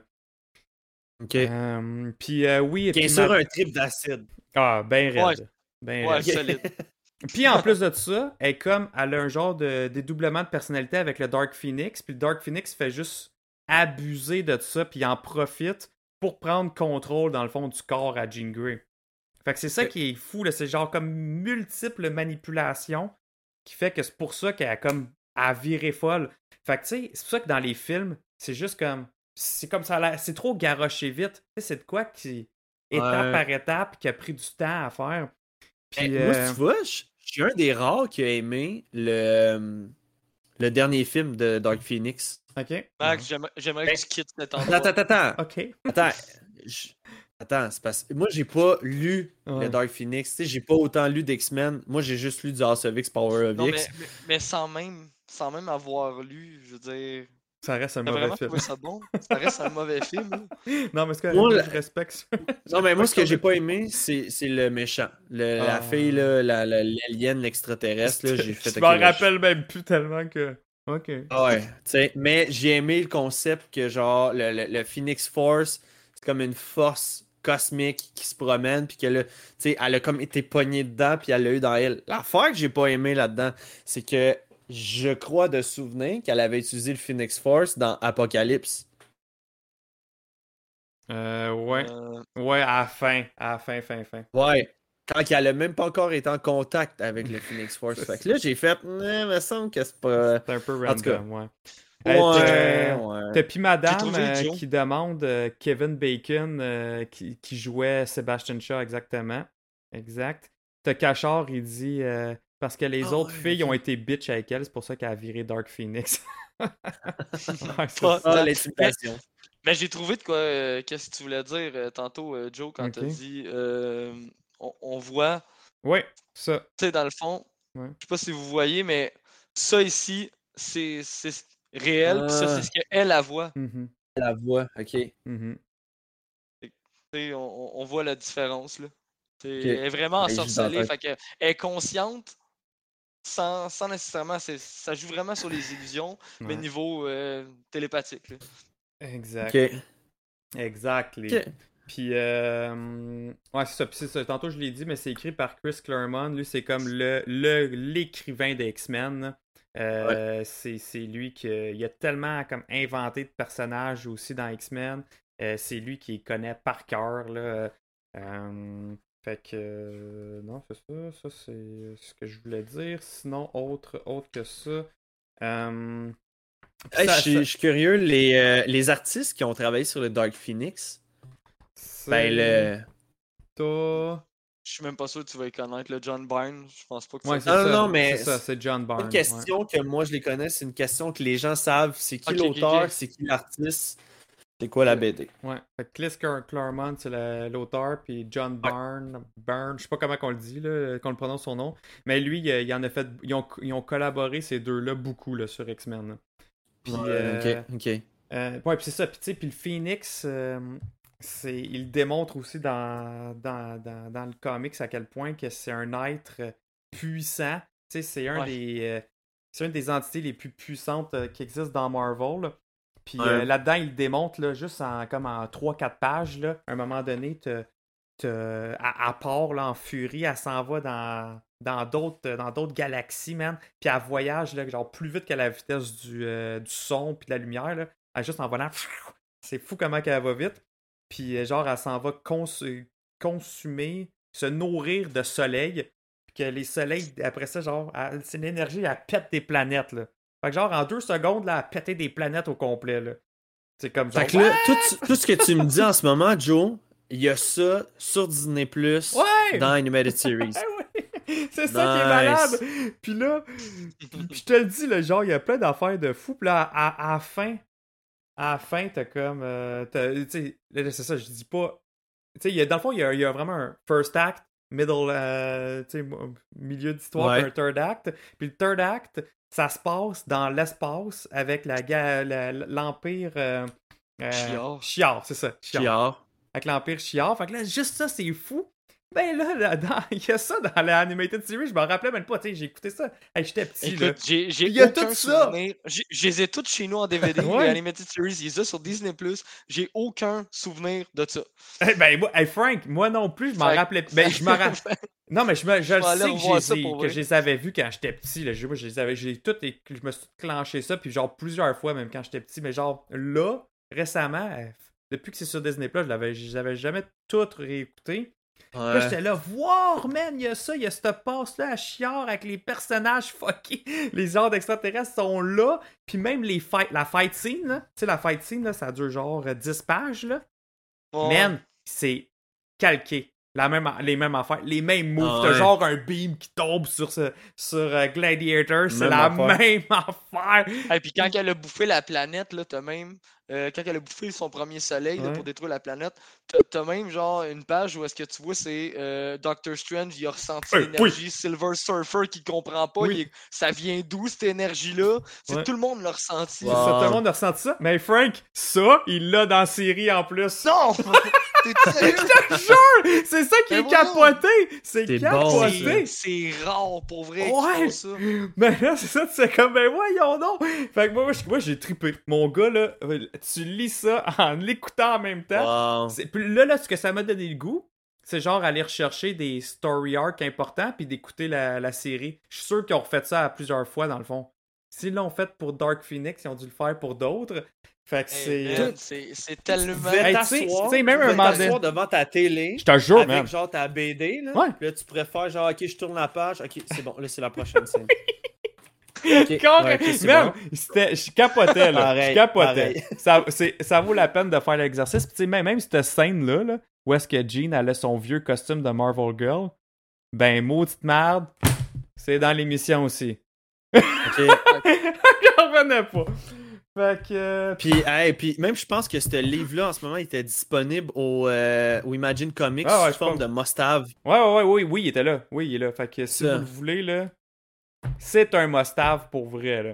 Ok. Euh, puis euh, oui, et Bien puis sûr, ma- un trip d'acide. Ah, ben raide. Ouais. Ben raide. solide. Puis en plus de ça, elle est comme elle a un genre de dédoublement de personnalité avec le Dark Phoenix, puis le Dark Phoenix fait juste abuser de ça, puis il en profite pour prendre contrôle dans le fond du corps à Jean Grey. Fait que c'est ça Ok. qui est fou, là, c'est genre comme multiples manipulations qui fait que c'est pour ça qu'elle a comme à virer folle. Fait que tu sais, c'est pour ça que dans les films, c'est juste comme c'est comme ça c'est trop garoché vite. Tu sais, c'est de quoi qui étape Ouais. par étape qui a pris du temps à faire. Puis, Eh, Moi, euh, tu vois, je suis un des rares qui a aimé le, euh, le dernier film de Dark Phoenix. OK. Max, j'aimerais- j'aimerais que tu quittes cet Attends, endroit. attends, attends. OK. Attends, je- attends, c'est parce que moi, j'ai pas lu Ouais. le Dark Phoenix. Tu sais, j'ai pas autant lu d'X-Men. Moi, j'ai juste lu du House of X, Power of Non, X. mais- mais sans même sans même avoir lu, je veux dire. Ça reste un mauvais film. ça bon? Ça reste un mauvais film. non, mais c'est que Moi, je respecte ça. Non, mais moi, ce que j'ai pas aimé, c'est c'est le méchant. Le- Ah. La fille, là, la- la- l'alien, l'extraterrestre, là, j'ai fait Je m'en rappelle même plus tellement que. OK. Ah Ouais, tu sais, mais j'ai aimé le concept que genre le, le- le Phoenix Force, c'est comme une force cosmique qui se promène puis que là, tu sais, elle a comme été pognée dedans puis elle l'a eu dans elle. L'affaire que j'ai pas aimé là-dedans, c'est que je crois de souvenir qu'elle avait utilisé le Phoenix Force dans Apocalypse. Euh, ouais. Euh, Ouais, à la fin. À la fin, fin, fin. Ouais. quand elle a même pas encore été en contact avec le Phoenix Force. fait que là, j'ai fait, il me semble que c'est pas. C'est un peu En tout cas. random, ouais. Ouais, Euh, t'as- ouais. T'as puis madame euh, qui demande euh, Kevin Bacon euh, qui, qui jouait Sebastian Shaw exactement. Exact. T'as Cachard, il dit euh, parce que les Ah autres ouais, filles ont été bitch avec elle, c'est pour ça qu'elle a viré Dark Phoenix. Ça. Ah. Mais j'ai trouvé de quoi. euh, Qu'est-ce que tu voulais dire euh, tantôt, euh, Joe, quand t'as dit euh, on, on voit, Ouais, ça. tu sais, dans le fond, Ouais. je sais pas si vous voyez, mais ça ici, c'est réel, puis ça, Ah. c'est ce qu'elle a voit. Mhm, La voix, ok. mhm. Sais, on, on voit la différence, là. Elle est vraiment ensorcelée, la fait que elle est consciente, sans, sans nécessairement. c'est- Ça joue vraiment sur les illusions, mais niveau euh, télépathique, là. Exact. Exact. les-. Puis, euh, ouais, c'est ça. Puis c'est ça. Tantôt, je l'ai dit, mais c'est écrit par Chris Claremont. Lui, c'est comme le le- l'écrivain des X-Men. Euh, c'est, c'est lui qui il a tellement comme inventé de personnages aussi dans X-Men. Euh, c'est lui qui connaît par cœur. Là. Euh, fait que, non, c'est ça. Ça, c'est ce que je voulais dire. Sinon, autre, autre que ça. puis Hey, ça- je, suis, ça- je suis curieux, les, les artistes qui ont travaillé sur le Dark Phoenix, ben le. Je suis même pas sûr que tu vas y connaître, le John Byrne. Je pense pas que Ouais, ça. c'est Non, ça. non, mais C'est John Barnes. une question que moi je les connais, c'est une question que les gens savent. C'est qui Ok, ok, l'auteur, ok. c'est qui l'artiste, c'est quoi la BD. Ouais. Fait Clar- Claremont, c'est la- l'auteur, puis John Byrne, Byrne, je sais pas comment qu'on le dit, là, qu'on le prononce son nom, mais lui, il, il en a fait, ils ont, ils ont collaboré ces deux-là beaucoup là, sur X-Men. Puis, euh, ok, ok. euh, ouais, puis c'est ça. Puis, tu sais, puis le Phoenix, euh, c'est, il démontre aussi dans, dans, dans, dans le comics à quel point que c'est un être puissant. Tu sais, c'est un Ouais. des, euh, c'est une des entités les plus puissantes euh, qui existent dans Marvel. là. Puis Ouais. euh, là-dedans, il démontre là, juste en, comme en 3-4 pages. Là. À un moment donné, te, te, à, à part là, en furie, elle s'en va dans, dans d'autres dans d'autres galaxies, man. Puis elle voyage là, genre plus vite que la vitesse du, euh, du son puis de la lumière. Là. Elle juste en volant. C'est fou comment qu'elle va vite. Puis euh, genre, elle s'en va cons- consumer, se nourrir de soleil. Puis que les soleils, après ça, genre, c'est l'énergie, elle pète des planètes, là. Fait que genre, en deux secondes, là, elle a pété des planètes au complet, là. C'est comme genre... Fait que là, tout, tout ce que tu me dis en ce moment, Joe, il y a ça sur Disney Plus Ouais! dans Animated Series. Ah oui! C'est ça qui est malade! Puis là, je te le dis, là, genre, il y a plein d'affaires de fou. Puis là, à, à la fin, à la fin, t'as comme. euh, sais, c'est ça, je dis pas. Tu sais, il y a- dans le fond, il y y a vraiment un first act, middle, euh, tu sais, mo- milieu d'histoire, Ouais. un third act. Puis le third act, ça se passe dans l'espace avec la, l'Empire. euh, euh, Chiar. Chiar, c'est ça. Chiar Chiard. avec l'Empire Chiar. Fait que là, juste ça, c'est fou. Ben là, là, dans- il y a ça dans la Animated Series, je me rappelais même pas, tu sais, j'ai écouté ça. Hey, j'étais petit, là. Il y a tout ça. souvenir. Je les ai toutes chez nous en DVD, Ouais. Animated Series, ils ont sur Disney+. J'ai aucun souvenir de ça. Hey, ben, moi, hey, Frank, moi non plus, je m'en rappelais. Ben, je me rappelle. Non, mais je, me, je le sais que, que je les avais vus quand j'étais petit. Là. Je, moi, je les avais, j'ai tout, et- je me suis clenché ça, puis genre plusieurs fois, même quand j'étais petit. Mais genre, là, récemment, depuis que c'est sur Disney+, je l'avais, je les avais jamais Là, j'étais là, voir, man, il y a ça, il y a cette passe-là à chiard avec les personnages fuckés. Les ordres extraterrestres sont là. Puis même les fight, la fight scene, là, tu sais, la fight scene, là, ça dure genre euh, 10 pages, là. Ouais. Man, c'est calqué. La même, les mêmes affaires, les mêmes moves. Ah T'as ouais. genre un beam qui tombe sur, ce, sur euh, Gladiator, c'est la affaire. même affaire. Et puis quand elle a bouffé la planète, là, t'as même. Euh, quand elle a bouffé son premier soleil là, pour détruire la planète, t'as- même genre une page où est-ce que tu vois c'est euh, Doctor Strange, il a ressenti Euh, l'énergie Silver Surfer qui comprend pas, Oui. il est- ça vient d'où cette énergie-là? C'est Ouais. tout le monde l'a ressenti. Wow. Ça, tout le monde a ressenti ça. Mais Frank, ça, il l'a dans la série en plus. Non! T'es sérieux? Je te jure! C'est ça qui Mais est capoté! C'est C'est capoté! C'est- C'est rare pour vrai Ouais. ça. Ben là, c'est ça, tu sais comme, ben voyons donc! Fait que moi, moi, j'ai trippé. Mon gars, là, tu lis ça en l'écoutant en même temps. Wow. C'est- Puis là, là, ce que ça m'a donné le goût, c'est genre aller rechercher des story arcs importants puis d'écouter la, la série. Je suis sûr qu'ils ont refait ça à plusieurs fois, dans le fond. S'ils l'ont fait pour Dark Phoenix, ils ont dû le faire pour d'autres. Fait que Hey, c'est. tellement. Tu Hey, devais tu sais- même tu un moment donné- devant ta télé. Je te jure, avec man. genre ta BD, là. Ouais. Puis là, tu pourrais faire genre, ok, je tourne la page. Ok, c'est bon, là, c'est la prochaine scène. Ok, Quand- ouais, ok, c'est Même, bon. c'était- je capotais, là. Pareil, je capotais. Ça, c'est- ça vaut la peine de faire l'exercice. Puis, tu sais, même, même cette scène-là, là, où est-ce que Jean elle a son vieux costume de Marvel Girl, ben, maudite merde, c'est dans l'émission aussi. Ok. J'en revenais pas. Fait que. euh, Puis, hey, puis même je pense que ce livre-là, en ce moment, il était disponible au, euh, au Imagine Comics Ah ouais, sous forme pense. de must-have. Ouais, ouais, ouais, oui, oui, il était là. Oui, il est là. Fait que si Ça. vous le voulez, là, c'est un must-have pour vrai, là.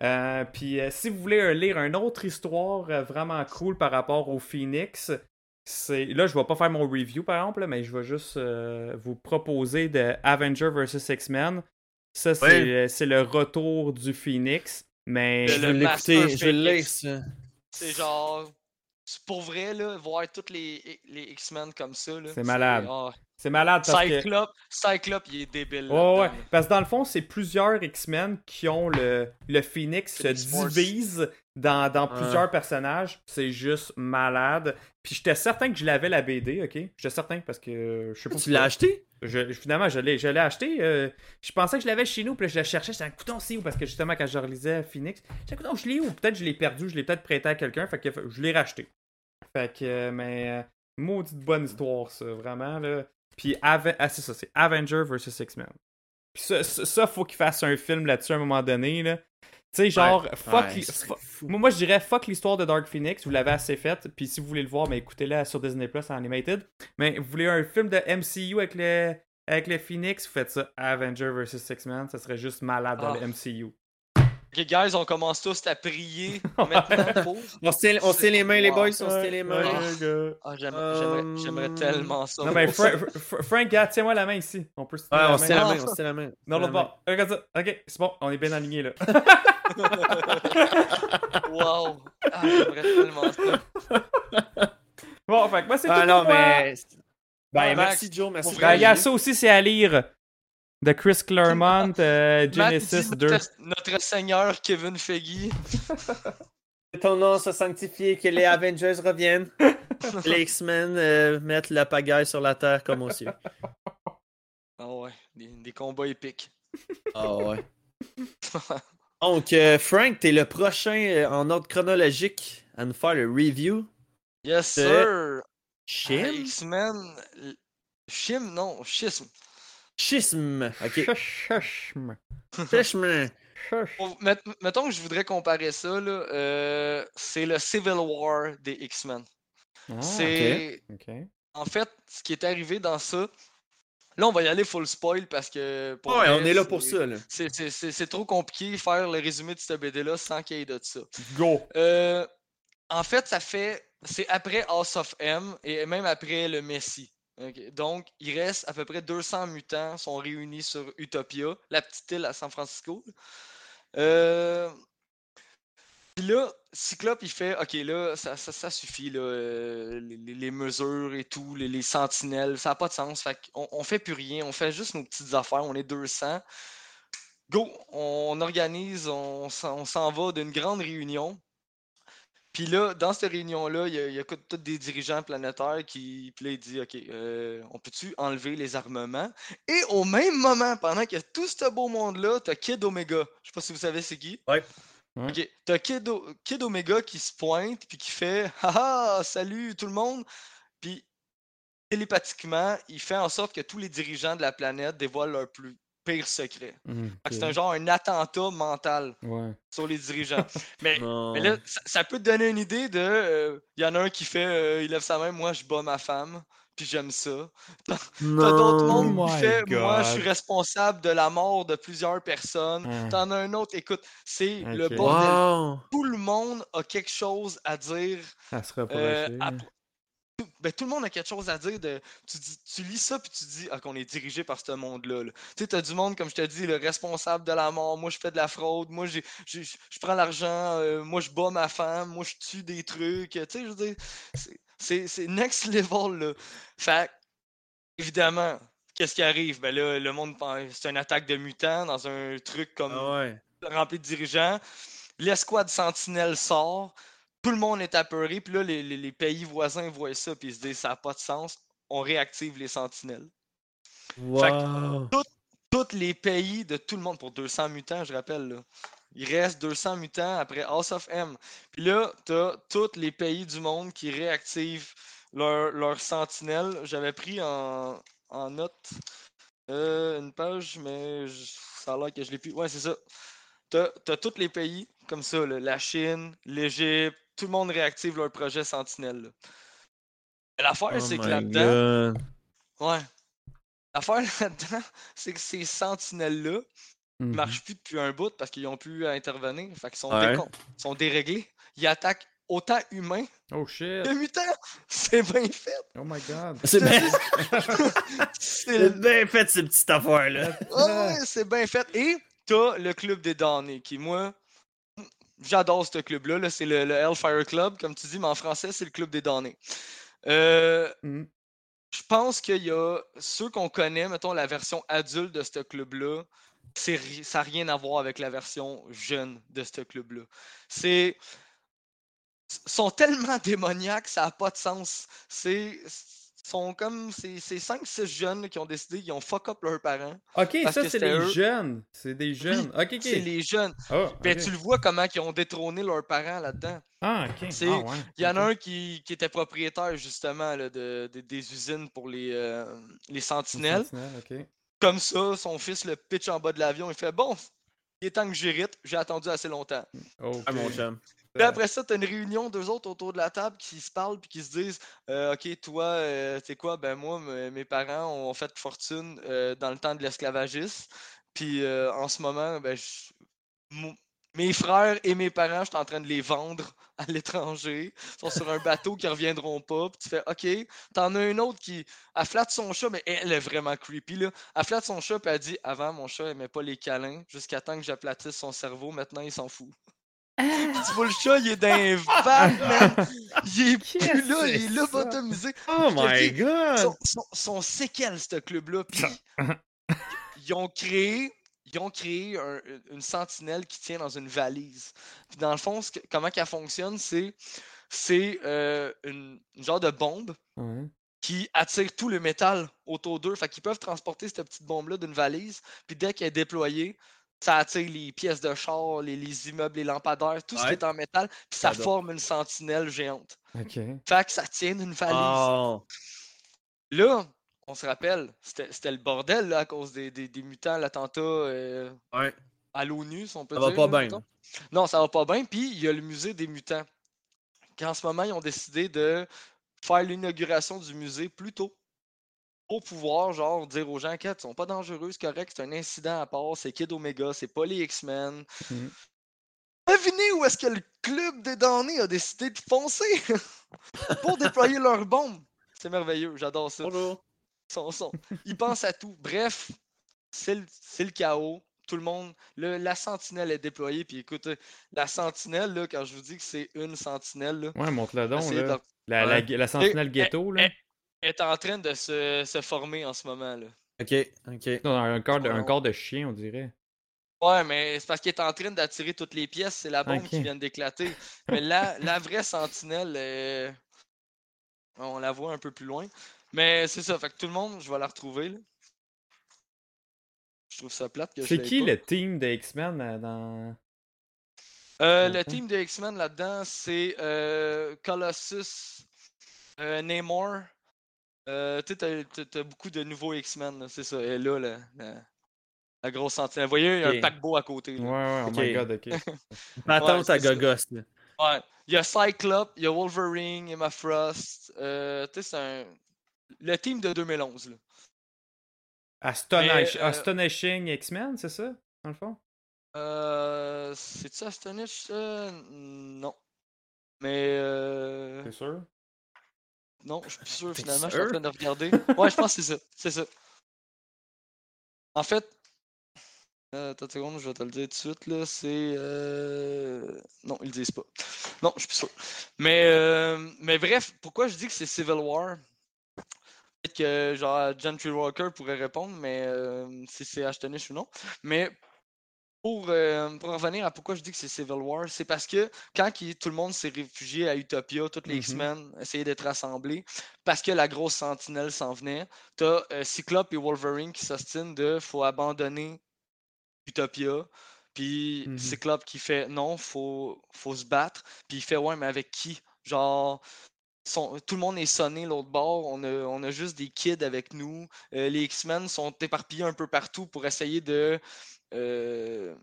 Euh, puis euh, si vous voulez euh, lire une autre histoire euh, vraiment cool par rapport au Phoenix, c'est là je vais pas faire mon review par exemple, là, mais je vais juste euh, vous proposer de Avenger vs X-Men. Ça c'est euh, le retour du Phoenix, mais Je vais le l'écouter, je vais le lire, ça. C'est genre. C'est Pour vrai, là, voir tous les, les X-Men comme ça. C'est malade. ah, c'est malade parce que Cyclope, Cyclope, il est débile. Ouais, là-dedans, ouais. Parce que dans le fond, c'est plusieurs X-Men qui ont le, le Phoenix se Phoenix Force. divise dans, plusieurs personnages. C'est juste malade. Puis j'étais certain que je l'avais la BD, ok? J'étais certain parce que euh, je sais pas. Tu l'as acheté? Je, finalement, je l'ai, je l'ai acheté. euh, je pensais que je l'avais chez nous, puis là, je le cherchais. J'étais un couteau, c'est où? Parce que justement, quand je relisais Phoenix, j'étais couteau, je l'ai où? Peut-être que je l'ai perdu, je l'ai peut-être prêté à quelqu'un. Fait que je l'ai racheté. Fait que, euh, mais, euh, maudite bonne histoire, ça, vraiment, là. Puis, ah, c'est ça, c'est Avenger vs X-Men. Puis ça, ça, ça, faut qu'il fasse un film là-dessus à un moment donné, là. Tu sais, genre, fuck. Ouais, li- moi, je dirais fuck l'histoire de Dark Phoenix. Vous l'avez assez faite. Puis si vous voulez le voir, mais écoutez-la sur Disney Plus en animated. Mais vous voulez un film de MCU avec le, avec le Phoenix, vous faites ça Avenger vs X-Men. Ça serait juste malade dans Ah. le MCU. Ok, guys, on commence tous à prier maintenant pour. On se tient- on se tient les mains, les boys, on se tient les mains. gars. Ah, j'aime- Euh, j'aimerais j'aimerais tellement ça. Non, mais Fra- Frank, gars, tiens-moi la main ici. On peut se tenir on la la main. on se tient la main. Non, l'autre la bord. Regarde ça. Ok, c'est bon, on est bien alignés là. Wow! Ah, j'aimerais tellement ça. bon, fait moi, c'est main. tout Ah non, pour moi. mais. Ben, Ouais, merci Joe, merci. Ben, vrai, il y a ça aussi, c'est à lire. De Chris Claremont, euh, Genesis dis 2. Notre, notre seigneur Kevin Feige. Que ton nom soit sanctifié, que les Avengers reviennent. les X-Men euh, mettent la pagaille sur la terre comme aux cieux. Ah ouais, des, des combats épiques. Ah ouais. Donc, euh, Frank, t'es le prochain euh, en ordre chronologique à nous faire le review. Yes, sir! Ah, Chim? X-Men. Chim, non, Schism. Schism. Ok. Chuchum. Schism. Chuch. Pour- met- mettons que je voudrais comparer ça, là, euh, c'est le Civil War des X-Men. Ah, c'est. ok. En fait, ce qui est arrivé dans ça. Là, on va y aller full spoil parce que. pour Ouais, vrai, on est là pour ça, là. C'est- C'est c'est- c'est trop compliqué de faire le résumé de cette BD-là sans qu'il y ait de ça. Go. Euh, en fait, ça fait. C'est après House of M et même après le Messi. Ok, Donc, il reste à peu près 200 mutants sont réunis sur Utopia, la petite île à San Francisco. Euh, Puis là, Cyclope, il fait Ok, là, ça, suffit, euh, les, mesures et tout, les, les sentinelles, ça n'a pas de sens. Fait qu'on on fait plus rien, on fait juste nos petites affaires, on est 200. Go, on organise, on on s'en va d'une grande réunion. Puis là, dans cette réunion-là, il y a, il y a que- tous des dirigeants planétaires qui. Puis là, il dit Ok, euh, on peut-tu enlever les armements? Et au même moment, pendant qu'il y a tout ce beau monde-là, t'as Kid Omega. Je sais pas si vous savez c'est qui. Ouais. Ouais. Ok, t'as Kid, O- Kid Omega qui se pointe, puis qui fait Haha, salut tout le monde. Puis télépathiquement, il fait en sorte que tous les dirigeants de la planète dévoilent leur plus pire secret. C'est un genre un attentat mental Ouais. sur les dirigeants. mais, là, ça, ça peut te donner une idée de. euh, Il y en a un qui fait euh, il lève sa main, moi je bats ma femme, puis j'aime ça. T'as d'autres mondes Oh qui my fait moi je suis responsable de la mort de plusieurs personnes. T'en as un autre, écoute, c'est le bordel. Wow. Tout le monde a quelque chose à dire À se euh, à- tout, ben, tout le monde a quelque chose à dire. De, tu, dis- tu lis ça puis tu dis ah, qu'on est dirigé par ce monde-là. là. Tu sais, t'as du monde, comme je te dis, le responsable de la mort. Moi, je fais de la fraude. Moi, j'ai, j'ai- je prends l'argent. euh, moi, je bats ma femme. Moi, je tue des trucs. Tu sais, je veux dire, c'est- next level. Là. Fait évidemment, qu'est-ce qui arrive? Ben là, le monde pense c'est une attaque de mutants dans un truc comme Ah ouais. rempli de dirigeants. L'escouade sentinelle sort. Tout le monde est apeuré, puis là, les, les- les pays voisins voient ça, puis ils se disent ça n'a pas de sens, on réactive les sentinelles. Wow. Tous les pays de tout le monde, pour 200 mutants, je rappelle, là. Il reste 200 mutants après House of M. Puis là, t'as tous les pays du monde qui réactivent leur, leur sentinelle. J'avais pris en, en note euh, une page, mais je- ça a l'air que je l'ai plus. Ouais, c'est ça. T'as as tous les pays comme ça, là, la Chine, l'Égypte, tout le monde réactive leur projet sentinelle. L'affaire, Oh c'est que là-dedans, God. ouais. L'affaire là-dedans, c'est que ces sentinelles-là, Mhm. ils marchent plus depuis un bout parce qu'ils ont pu intervenir. Fait qu'ils sont, Ouais. décon- ils sont déréglés. Ils attaquent autant humains Oh shit. que mutants. C'est bien fait. Oh my god. C'est bien, C'est c'est bien fait, ces petites affaires-là. Ouais, c'est bien fait. Et t'as le club des damnés qui, moi, j'adore ce club-là. là. C'est le, le Hellfire Club, comme tu dis, mais en français, c'est le club des damnés. Euh, Mhm. je pense qu'il y a ceux qu'on connaît, mettons la version adulte de ce club-là, ça n'a rien à voir avec la version jeune de ce club-là. C'est. sont tellement démoniaques, ça n'a pas de sens. C'est. Sont comme. C'est 5-6 jeunes qui ont décidé, ils ont fuck up leurs parents. Ok, ça c'est les eux. jeunes. C'est des jeunes. ok, ok. C'est les jeunes. Oh, Ben, tu le vois comment ils ont détrôné leurs parents là-dedans. Ah, ok. Ah, ouais. Il y en a un qui, qui était propriétaire justement là, de, de- des usines pour les, euh, les Les sentinelles. Comme ça, son fils le pitch en bas de l'avion. Il fait Bon, il est temps que j'hérite. J'ai attendu assez longtemps. Ok. Ah, mon chum. Puis après ça, t'as une réunion, deux autres autour de la table qui se parlent puis qui se disent Euh, Ok, toi, euh, c'est quoi? Ben, moi, me- mes parents ont fait fortune euh, dans le temps de l'esclavagisme. Puis euh, en ce moment, ben, mes frères et mes parents, je suis en train de les vendre à l'étranger. Ils sont sur un bateau qui reviendront pas. Puis tu fais OK. T'en as une autre qui. Elle flatte son chat, mais elle est vraiment creepy. Là. Elle flatte son chat, puis elle dit Avant, mon chat aimait pas les câlins. Jusqu'à temps que j'aplatisse son cerveau. Maintenant, il s'en fout. Puis tu vois le chat, il est dans un van, man. Il est plus là, il est là, ça? botomisé. Oh my god! Son, son, son séquel, ce club-là. Puis ils ont créé, ils ont créé un- une sentinelle qui tient dans une valise. Puis dans le fond, ce que- comment qu'elle fonctionne, c'est c'est euh, une, une genre de bombe Ouais. qui attire tout le métal autour d'eux. Fait qu'ils peuvent transporter cette petite bombe-là d'une valise. Puis dès qu'elle est déployée, ça attire les pièces de char, les, les immeubles, les lampadaires, tout ce qui est en métal. Puis ça forme une sentinelle géante. Ok. Fait que ça tient d'une valise. Oh! Là, on se rappelle, c'était le bordel là, à cause des, des, des mutants, l'attentat euh, Ouais. à l'ONU, si on peut Ça va dire. pas là, bien. mettons. Non, ça va pas bien. Puis il y a le musée des mutants. Qu'en ce moment, ils ont décidé de faire l'inauguration du musée plus tôt. Pour pouvoir, genre, dire aux gens qu'ils sont pas dangereux, c'est correct, c'est un incident à part, c'est Kid Omega, c'est pas les X-Men. Mhm. Devinez où est-ce que le club des damnés a décidé de foncer? Pour déployer leur bombe. C'est merveilleux, j'adore ça. Bonjour. Son, son. Ils pensent à tout. Bref, c'est le, chaos. Tout le monde. le- la sentinelle est déployée. Puis écoute, la sentinelle, là, quand je vous dis que c'est une sentinelle, là, Ouais, montre-le donc, là. de- La, la, Ouais. la sentinelle ghetto, là. Est en train de se, se former en ce moment. Là. Ok, ok. Non, un corps, de, un Ouais. corps de chien, on dirait. Ouais, mais c'est parce qu'il est en train d'attirer toutes les pièces. C'est la bombe qui vient d'éclater. Mais la, la vraie sentinelle, euh, on la voit un peu plus loin. Mais c'est ça. Fait que tout le monde, je vais la retrouver. là. Je trouve ça plate que C'est qui pas. le team de X-Men euh, dans. Euh, le team de X-Men là-dedans, c'est euh, Colossus, euh, Namor. Euh, tu sais, t'as- t'as- t'as beaucoup de nouveaux X-Men, là, c'est ça. Et là, la, la- la grosse sentinelle. Vous voyez, il y a un paquebot à côté. Ouais, là. ouais, oh my Ok. god, ok. Patente c'est à ça. gogos, là. Ouais. Il y a Cyclope, il y a Wolverine, Emma Frost. Euh, tu sais, c'est un. Le team de 2011. Là. Astonish- Mais, euh, Astonishing X-Men, c'est ça, dans le fond? Euh, C'est-tu Astonish ça? Non. Mais. Euh... C'est sûr? Non, je suis plus sûr finalement, je suis en train de regarder. Ouais, je pense que c'est ça. C'est ça. En fait, euh, attends une seconde, je vais te le dire tout de suite. Là, c'est. euh, Non, ils le disent pas. Non, je suis plus sûr. Mais, euh, mais bref, pourquoi je dis que c'est Civil War? Peut-être que genre Gentry Walker pourrait répondre, mais euh, si c'est Ashtonish ou non. Mais Pour, euh, pour revenir à pourquoi je dis que c'est Civil War, c'est parce que quand tout le monde s'est réfugié à Utopia, tous les Mhm. X-Men essayaient d'être rassemblés, parce que la grosse sentinelle s'en venait, t'as euh, Cyclope et Wolverine qui s'ostinent de faut abandonner Utopia, puis Mhm. Cyclope qui fait non, faut, faut se battre, puis il fait ouais, mais avec qui? Genre, sont- tout le monde est sonné l'autre bord, on a, on a juste des kids avec nous. Euh, les X-Men sont éparpillés un peu partout pour essayer de. Euh,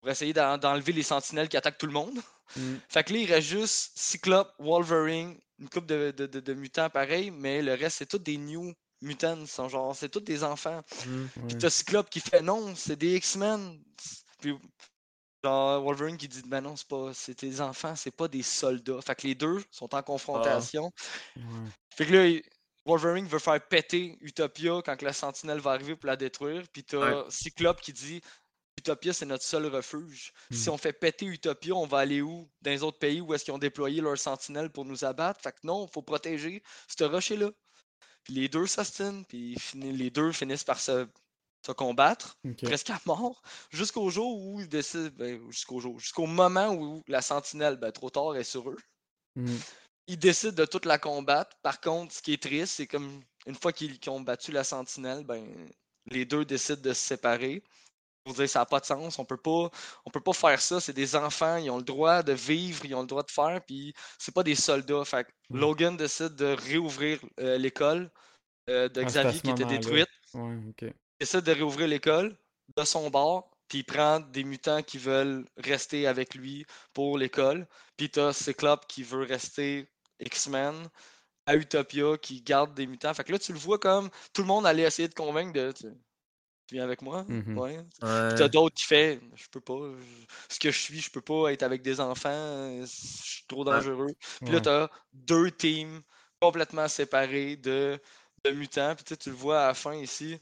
pour essayer d'en- d'enlever les sentinelles qui attaquent tout le monde. Mm. Fait que là, il reste juste Cyclope, Wolverine, une couple de, de- de- de mutants pareil, mais le reste, c'est tous des new mutants. sont genre, c'est tous des enfants. Hmm. Puis Ouais. t'as Cyclope qui fait non, c'est des X-Men. Puis genre Wolverine qui dit ben non, c'est pas c'est des enfants, c'est pas des soldats. Fait que les deux sont en confrontation. Ouais. Fait que là, Wolverine veut faire péter Utopia quand que la sentinelle va arriver pour la détruire. Puis t'as Cyclope qui dit Utopia, c'est notre seul refuge. Si Mm. on fait péter Utopia, on va aller où? Dans les autres pays où est-ce qu'ils ont déployé leur sentinelle pour nous abattre? Fait que non, faut protéger ce rocher-là. Puis les deux s'ostinent, puis les deux finissent par se, se combattre, presque à mort, jusqu'au jour où ils décident, ben, jusqu'au jour, jusqu'au moment où la sentinelle, ben, trop tard, est sur eux. Mm. Ils décident de toute la combattre. Par contre, ce qui est triste, c'est comme une fois qu'ils ont battu la sentinelle, ben, les deux décident de se séparer. Pour dire ça n'a pas de sens, on peut pas, on peut pas faire ça. C'est des enfants, ils ont le droit de vivre, ils ont le droit de faire, puis c'est pas des soldats. Fait que Mm. Logan décide de réouvrir euh, l'école euh, de Xavier qui était détruite. Ouais. Il décide de réouvrir l'école de son bord, puis il prend des mutants qui veulent rester avec lui pour l'école. Puis t'as Cyclope qui veut rester X-Men à Utopia qui garde des mutants. Fait que là, tu le vois comme tout le monde allait essayer de convaincre de. Tu, tu viens avec moi? Mhm. Ouais. T'as d'autres qui fait je peux pas. je- ce que je suis, je peux pas être avec des enfants. Je suis trop dangereux. Puis là, t'as deux teams complètement séparés de, de mutants. Puis tu sais, tu le vois à la fin ici.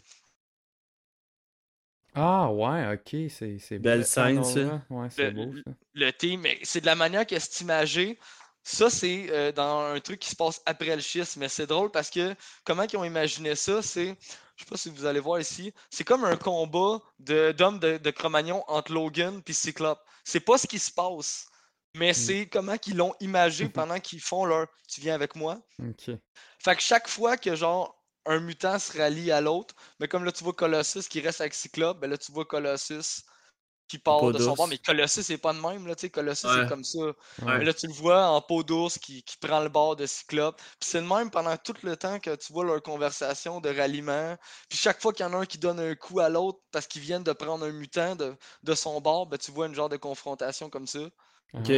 Ah ouais, ok, c'est. Belle scène, ça. Ouais, c'est Le- beau ça. le team, mais c'est de la manière que c'est imagé. Ça, c'est euh, dans un truc qui se passe après le schisme, mais c'est drôle parce que comment ils ont imaginé ça, c'est, je sais pas si vous allez voir ici, c'est comme un combat de- d'hommes de, de Cro-Magnon entre Logan et Cyclope. C'est pas ce qui se passe, mais c'est comment qu'ils l'ont imagé pendant qu'ils font leur « tu viens avec moi ». Fait que chaque fois que genre un mutant se rallie à l'autre, mais comme là tu vois Colossus qui reste avec Cyclope, ben là tu vois Colossus qui part de son bord, mais Colossus c'est pas de même, là, tu sais, Colossus Ouais. c'est comme ça. Ouais. Mais là tu le vois en peau d'ours qui, qui prend le bord de Cyclope. Puis c'est le même pendant tout le temps que tu vois leur conversation de ralliement. Puis chaque fois qu'il y en a un qui donne un coup à l'autre parce qu'ils viennent de prendre un mutant de, de son bord, ben tu vois une genre de confrontation comme ça. Ok.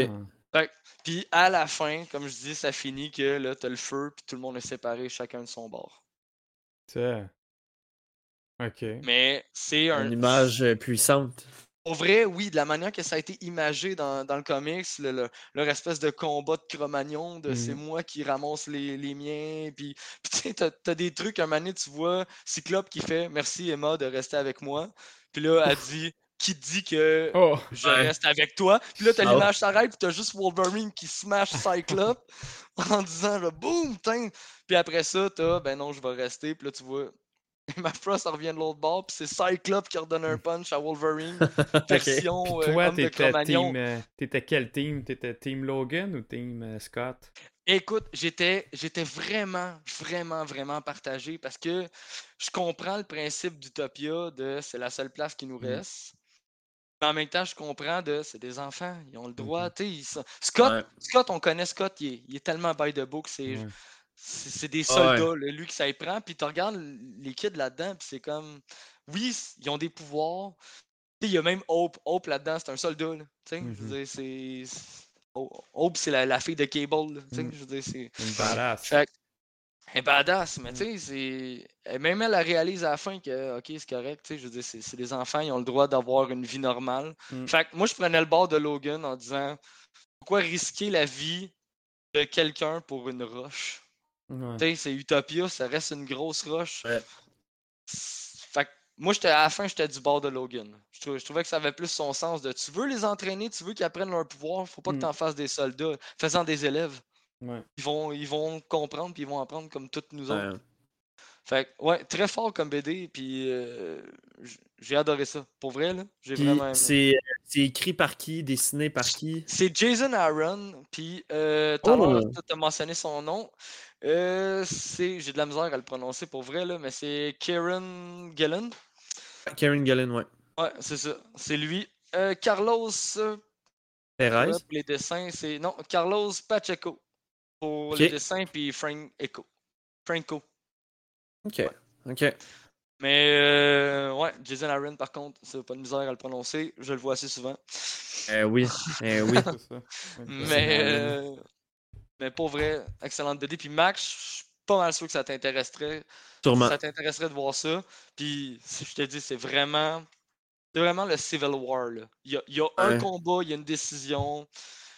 Puis à la fin, comme je dis, ça finit que là t'as le feu, puis tout le monde est séparé chacun de son bord. Ça. Ok. Mais c'est un. Une image euh, puissante. Au vrai, oui, de la manière que ça a été imagé dans, dans le comics, le- le- leur espèce de combat de Cro-Magnon, de c'est Mhm. moi qui ramasse les, les miens, puis, tu sais, t'as, t'as des trucs, un moment donné, tu vois Cyclope qui fait « Merci Emma de rester avec moi », puis là, elle dit « Qui dit que Oh! je Ouais. reste avec toi? » Puis là, t'as Ah. l'image s'arrête, puis t'as juste Wolverine qui smash Cyclope en disant genre, « Boum! tain! » Puis après ça, t'as « Ben non, je vais rester », puis là, tu vois... Emma Frost revient de l'autre bord, puis c'est Cyclope qui redonne un punch à Wolverine version euh, Toi, homme de t'étais Cro-Magnon. team. euh, T'étais quel team? T'étais team Logan ou team euh, Scott? Écoute, j'étais j'étais vraiment, vraiment, vraiment partagé parce que je comprends le principe d'Utopia de c'est la seule place qui nous Mm. reste. Mais en même temps, je comprends de c'est des enfants, ils ont le droit. Mhm. sont- Scott, Ouais. Scott, on connaît Scott, il est, il est tellement by the book, c'est Ouais. C'est des Ah ouais. soldats, là, lui qui ça y prend. Puis tu regardes les kids là-dedans, puis c'est comme oui, ils ont des pouvoirs. Il y a même Hope. Hope là-dedans, c'est un soldat. là, Mhm. dire, c'est. c'est- Ho- Hope, c'est la, la fille de Cable. là, tu sais, Mm. Je veux dire, c'est. Une badass. Fait Elle est badass, mais Mm. tu sais, c'est. Même elle, elle réalise à la fin que, ok, c'est correct, tu sais, je veux dire, c'est c'est des enfants, ils ont le droit d'avoir une vie normale. Mm. Fait que moi, je prenais le bord de Logan en disant, pourquoi risquer la vie de quelqu'un pour une roche? Ouais. C'est Utopia, ça reste une grosse roche. Ouais. Fait que moi, j'étais à la fin, j'étais du bord de Logan. Je, trou- je trouvais que ça avait plus son sens de tu veux les entraîner, tu veux qu'ils apprennent leur pouvoir, faut pas que Mm. tu en fasses des soldats, faisant des élèves. Ouais. Ils vont, ils vont comprendre puis ils vont apprendre comme toutes nous autres. Fait que, ouais, très fort comme BD, puis euh, j'ai adoré ça. Pour vrai, là, j'ai vraiment aimé. c'est écrit par qui, dessiné par qui? C'est Jason Aaron, puis euh, tout à l'heure, Oh. tu as mentionné son nom. Euh, c'est, j'ai de la misère à le prononcer pour vrai, là, mais c'est Kieran Gillen. Karen Gillen, ouais. Ouais, c'est ça. C'est lui. Euh, Carlos euh, Perez. pour les dessins, c'est. Non, Carlos Pacheco pour les dessins, puis Frank Echo. Franco. Ok. Ok. Mais euh, ouais, Jason Aaron, par contre, c'est pas de misère à le prononcer. Je le vois assez souvent. Eh oui. Eh oui. Ça. Mais, euh, mais pour vrai, excellente BD. Puis Max, je suis pas mal sûr que ça t'intéresserait. Sûrement. Ça t'intéresserait de voir ça. Puis si je te dis, c'est vraiment. C'est vraiment le Civil War. Là. Il y a, il y a un combat, il y a une décision.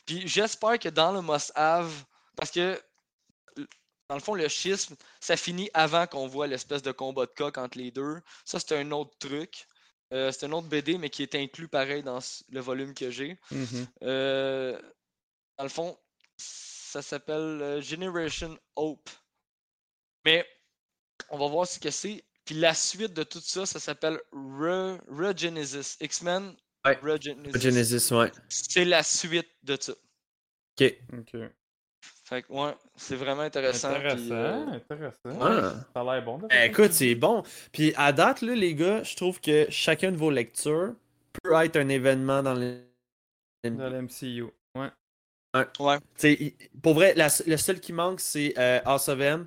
Puis j'espère que dans le must-have, parce que dans le fond, le schisme, ça finit avant qu'on voit l'espèce de combat de coq entre les deux. Ça, c'est un autre truc. Euh, c'est un autre BD, mais qui est inclus pareil dans le volume que j'ai. Mhm. Euh, dans le fond, ça s'appelle euh, Generation Hope. Mais on va voir ce que c'est. Puis la suite de tout ça, ça s'appelle Re- Regenesis. X-Men Ouais. Regenesis. Genesis, ouais. C'est la suite de ça. Ok. Ok. Fait que ouais, c'est vraiment intéressant. puis, Intéressant, euh, intéressant. Ah. Ça a l'air bon. de façon. écoute, c'est bon. Puis à date, là, les gars, je trouve que chacun de vos lectures peut être un événement dans le. Dans l'MCU. Ouais. Ouais. T'sais, il- pour vrai, la- le seul qui manque, c'est euh, House of M.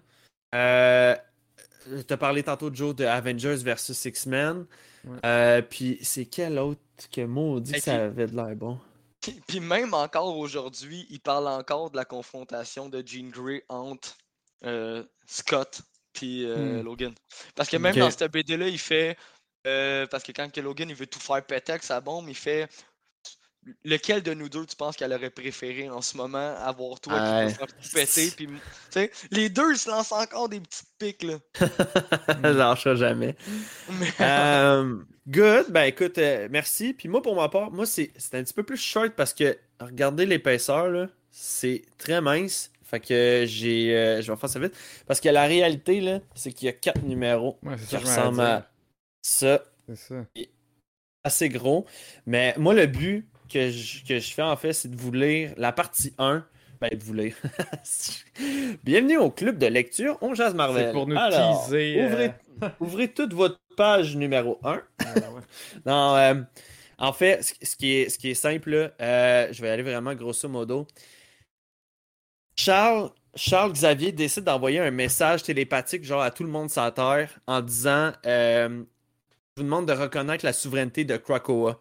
Euh, T'as parlé tantôt, Joe, de Avengers versus X-Men. Ouais. Euh, puis c'est quel autre que maudit Et que ça puis- avait de l'air bon? Puis, puis même encore aujourd'hui, il parle encore de la confrontation de Jean Grey entre euh, Scott puis euh, Hmm. Logan. Parce que même dans cette BD-là, il fait. euh, parce que quand que Logan il veut tout faire péter avec sa bombe, il fait. Lequel de nous deux tu penses qu'elle aurait préféré en ce moment avoir toi qui tout péter puis, tu sais, les deux ils se lancent encore des petites piques là. Lâchera jamais. Mais- Euh, good. Ben écoute, euh, merci. Puis moi, pour ma part, moi, c'est c'est un petit peu plus short parce que regardez l'épaisseur, là, c'est très mince. Fait que j'ai. euh, je vais faire ça vite. Parce que la réalité, là, c'est qu'il y a quatre numéros Ouais, qui ressemblent à ça, C'est ça. assez gros. Mais moi, le but que je, que je fais, en fait, c'est de vous lire la partie 1. Ben, de vous lire. Bienvenue au club de lecture On Jazz Marvel. C'est pour nous Alors, teaser. euh, Ouvrez, ouvrez toute votre page numéro 1. ah, ouais. Non, euh, en fait, ce, qui est, ce qui est simple, euh, je vais aller vraiment grosso modo. Charles, Charles Xavier décide d'envoyer un message télépathique genre à tout le monde sur la Terre en disant euh, Je vous demande de reconnaître la souveraineté de Krakoa.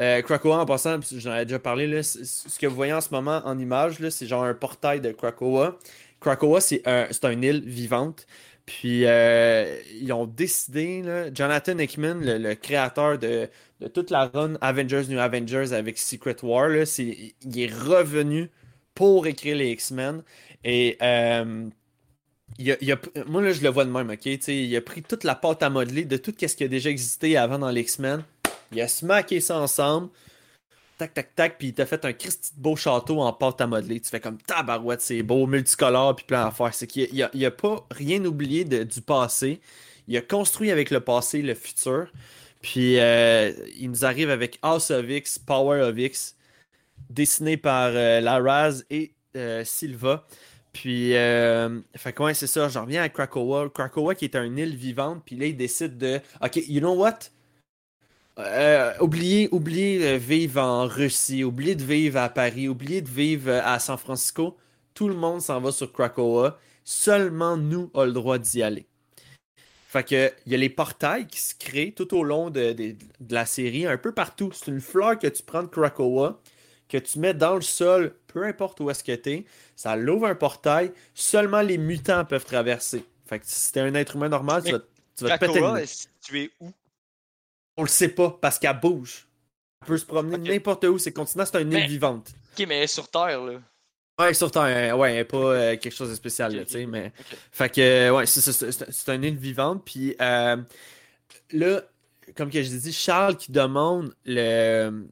Euh, Krakoa, en passant, j'en avais déjà parlé, là, ce que vous voyez en ce moment en image, c'est genre un portail de Krakoa. Krakoa, c'est un, une île vivante. Puis, euh, ils ont décidé, là, Jonathan Hickman, le, créateur de, de toute la run Avengers New Avengers avec Secret War, là, il est revenu pour écrire les X-Men. Et euh, il a- moi, là, je le vois de même, ok? Il a pris toute la pâte à modeler de tout ce qui a déjà existé avant dans les X-Men. Il a smacké ça ensemble. Tac, tac, tac, puis il t'a fait un Christy beau château en pâte à modeler. Tu fais comme tabarouette, c'est beau, multicolore, puis plein d'affaires. C'est qu'il a, il a- pas rien oublié de- du passé. Il a construit avec le passé le futur. Puis euh, il nous arrive avec House of X, Power of X, dessiné par euh, Laraz et euh, Silva. Puis, euh, fait que ouais, c'est ça, j'en reviens à Krakoa. Krakoa qui est une île vivante, puis là, il décide de. Ok, you know what? Euh, oubliez, oubliez de vivre en Russie, oubliez de vivre à Paris, oubliez de vivre euh, à San Francisco. Tout le monde s'en va sur Krakoa. Seulement nous avons le droit d'y aller. Fait que il y a les portails qui se créent tout au long de, de- de la série, un peu partout. C'est une fleur que tu prends de Krakoa, que tu mets dans le sol, peu importe où est-ce que t'es. Ça l'ouvre un portail. Seulement les mutants peuvent traverser. Fait que si t'es un être humain normal, tu vas, tu vas te péter est situé où? On le sait pas parce qu'elle bouge. Elle peut se promener n'importe où. C'est continent, c'est une île vivante. Ok, mais elle est sur Terre là. Ouais, sur Terre, euh, ouais, elle est pas euh, quelque chose de spécial, Ok, là, ok. tu sais, mais... Fait que, euh, ouais, c'est, une île vivante, puis euh, là, comme que je dis, Charles qui demande le,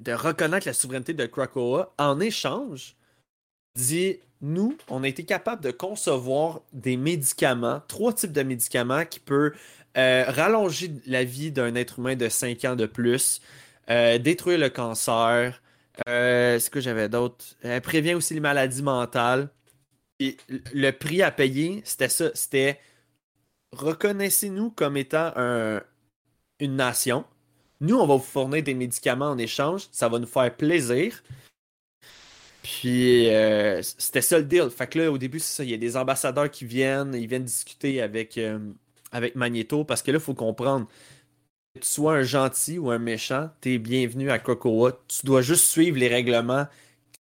de reconnaître la souveraineté de Krakoa, en échange, dit, nous, on a été capable de concevoir des médicaments, trois types de médicaments qui peuvent euh, rallonger la vie d'un être humain de 5 ans de plus, euh, détruire le cancer, euh, c'est quoi j'avais d'autre? Prévient aussi les maladies mentales. Et le prix à payer, c'était ça. C'était reconnaissez-nous comme étant un- une nation. Nous, on va vous fournir des médicaments en échange. Ça va nous faire plaisir. Puis, euh, c'était ça le deal. Fait que là, au début, c'est ça. Il y a des ambassadeurs qui viennent. Ils viennent discuter avec, euh, avec Magneto. Parce que là, il faut comprendre. Que tu sois un gentil ou un méchant, t'es bienvenu à Krakoa. Tu dois juste suivre les règlements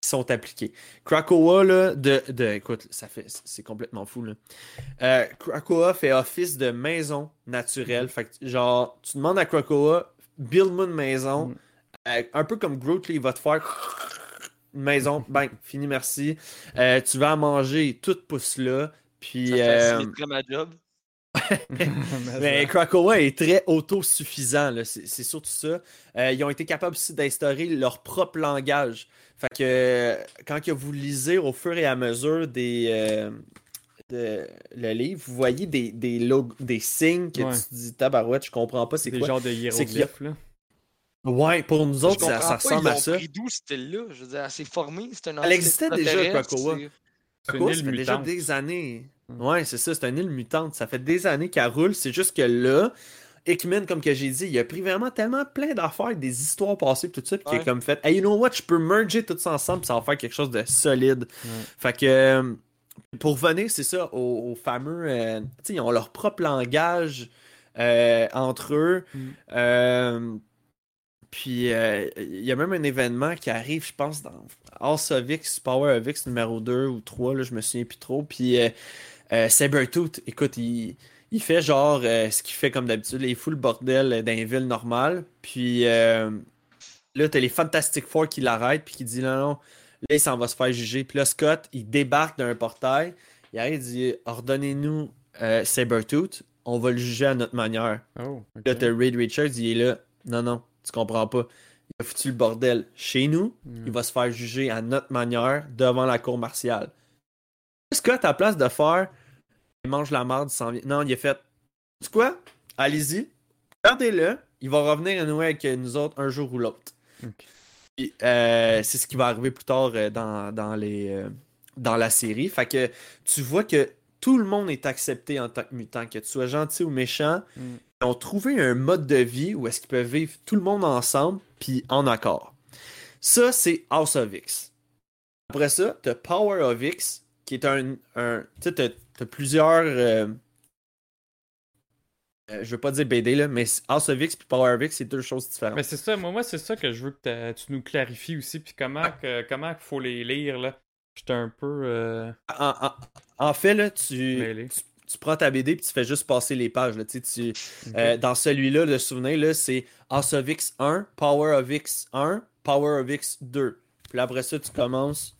qui sont appliqués. Krakoa, là, de, de écoute, ça fait, c'est complètement fou, là. Euh, Krakoa fait office de maison naturelle. Fait que, genre, tu demandes à Krakoa, build-moi une maison. Mm. Euh, un peu comme Groot, il va te faire une maison, bang, fini, merci. Euh, tu vas manger, tout pousse là. Puis, Ça euh, ma job. mais Krakoa est très autosuffisant, là. c'est c'est surtout ça. Euh, ils ont été capables aussi d'instaurer leur propre langage. Fait que quand que vous lisez au fur et à mesure des, euh, de- le livre, vous voyez des, des, log- des signes que Ouais. tu dis tabarouette, je comprends pas c'est Des quoi. genres de a- hiéroglyphes, là. Ouais, pour nous autres, ça, ressemble ils à ça. d'où ce style-là? Je veux dire, elle s'est formée, c'est un Elle existait déjà, Krakoa, île ça fait déjà des années. Mm. Ouais, c'est ça, c'est une île mutante. Ça fait des années qu'elle roule. C'est juste que là, Hickman, comme que j'ai dit, il a pris vraiment tellement plein d'affaires, des histoires passées, tout ça, puis qu'il a Ouais. comme fait, hey, you know what, je peux merger tout ça ensemble, puis ça va faire quelque chose de solide. Ouais. Fait que, euh, pour revenir, c'est ça, aux, aux fameux, euh, tu sais, ils ont leur propre langage euh, entre eux. Mm. Euh, puis, euh, il y a même un événement qui arrive, je pense, dans House of X, Power of X numéro 2 ou 3, là, je me souviens plus trop. Puis, euh, euh, Sabretooth, écoute, il, il fait genre euh, ce qu'il fait comme d'habitude. Il fout le bordel dans les villes normales. Puis, là, t'as les Fantastic Four qui l'arrêtent, puis qui dit non, non, là, il s'en va se faire juger. Puis là, Scott, il débarque d'un portail. Il arrive, il dit ordonnez-nous Sabretooth, on va le juger à notre manière. Oh, ok. Là, t'as Reed Richards, il est là. Non, non, tu comprends pas. Il a foutu le bordel chez nous. Mm. Il va se faire juger à notre manière devant la cour martiale. Scott, à place de faire? Il mange la marde, il s'en vient. Non, il a fait Tu quoi? Allez-y, gardez-le. Il va revenir à nous avec nous autres un jour ou l'autre. Euh, c'est ce qui va arriver plus tard euh, dans, dans, les, euh, dans la série. Fait que tu vois que tout le monde est accepté en tant que mutant, que tu sois gentil ou méchant. Mm. Ils ont trouvé un mode de vie où est-ce qu'ils peuvent vivre tout le monde ensemble puis en accord. Ça, c'est House of X. Après ça, t'as Power of X, qui est un. un tu sais, t'as, t'as plusieurs. euh, euh, je veux pas dire BD, là, mais House of X et Power of X, c'est deux choses différentes. Mais c'est ça, moi, moi c'est ça que je veux que tu nous clarifies aussi, puis comment que, comment qu'il faut les lire, là. J'étais un peu euh, En, en- en fait, là, tu, tu, tu prends ta BD et tu fais juste passer les pages. Là, tu euh, dans celui-là, le souvenir, là, c'est House of X 1, Power of X 1, Power of X 2. Puis là, après ça, tu commences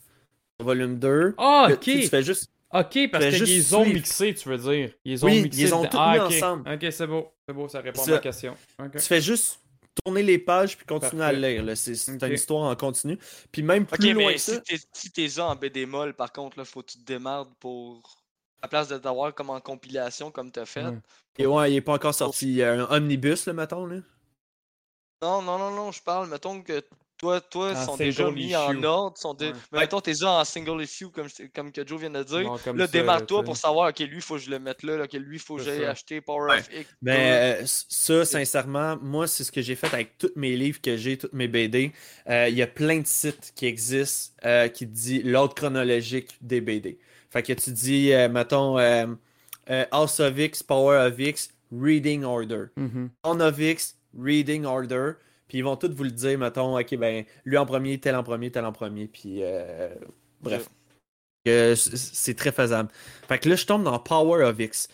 au volume 2. Ah, ok! tu fais juste. Ok, parce qu'ils ont suivre. mixé, tu veux dire. Ils ont Oui, mixé. ils ont tout ah, mis ensemble. Ok, c'est beau. C'est beau, ça répond à ma question. Tu fais juste tourner les pages puis continuer à Parfait. lire. là. C'est une histoire en continu. Puis même plus loin mais que ça. si t'es si en BD molle, par contre, là, faut que tu te démardes pour. À place de t'avoir comme en compilation, comme t'as fait. Ouais. Et ouais, il est pas encore sorti. Il y a un omnibus, là, mettons. Là. Non, non, non, non, je parle, mettons que toi, toi, En sont déjà mis en ordre, sont dé- Ouais. mais mettons, t'es déjà en single issue, comme, comme que Joe vient de dire. Là, démarre-toi pour savoir, ok, lui, il faut que je le mette là, là, ok, lui, il faut que j'aille acheter Power Ouais. of X. Mais euh, ça, sincèrement, moi, c'est ce que j'ai fait avec tous mes livres que j'ai, toutes mes BD. Euh, Il y a plein de sites qui existent euh, qui te disent l'ordre chronologique des BD. Fait que tu dis, euh, mettons, euh, euh, House of X, Power of X, Reading Order. Mhm. Dawn of X, Reading Order. Puis ils vont tous vous le dire, mettons, ok, ben, lui en premier, tel en premier, tel en premier. Puis, bref. C'est très faisable. Fait que là, je tombe dans Power of X.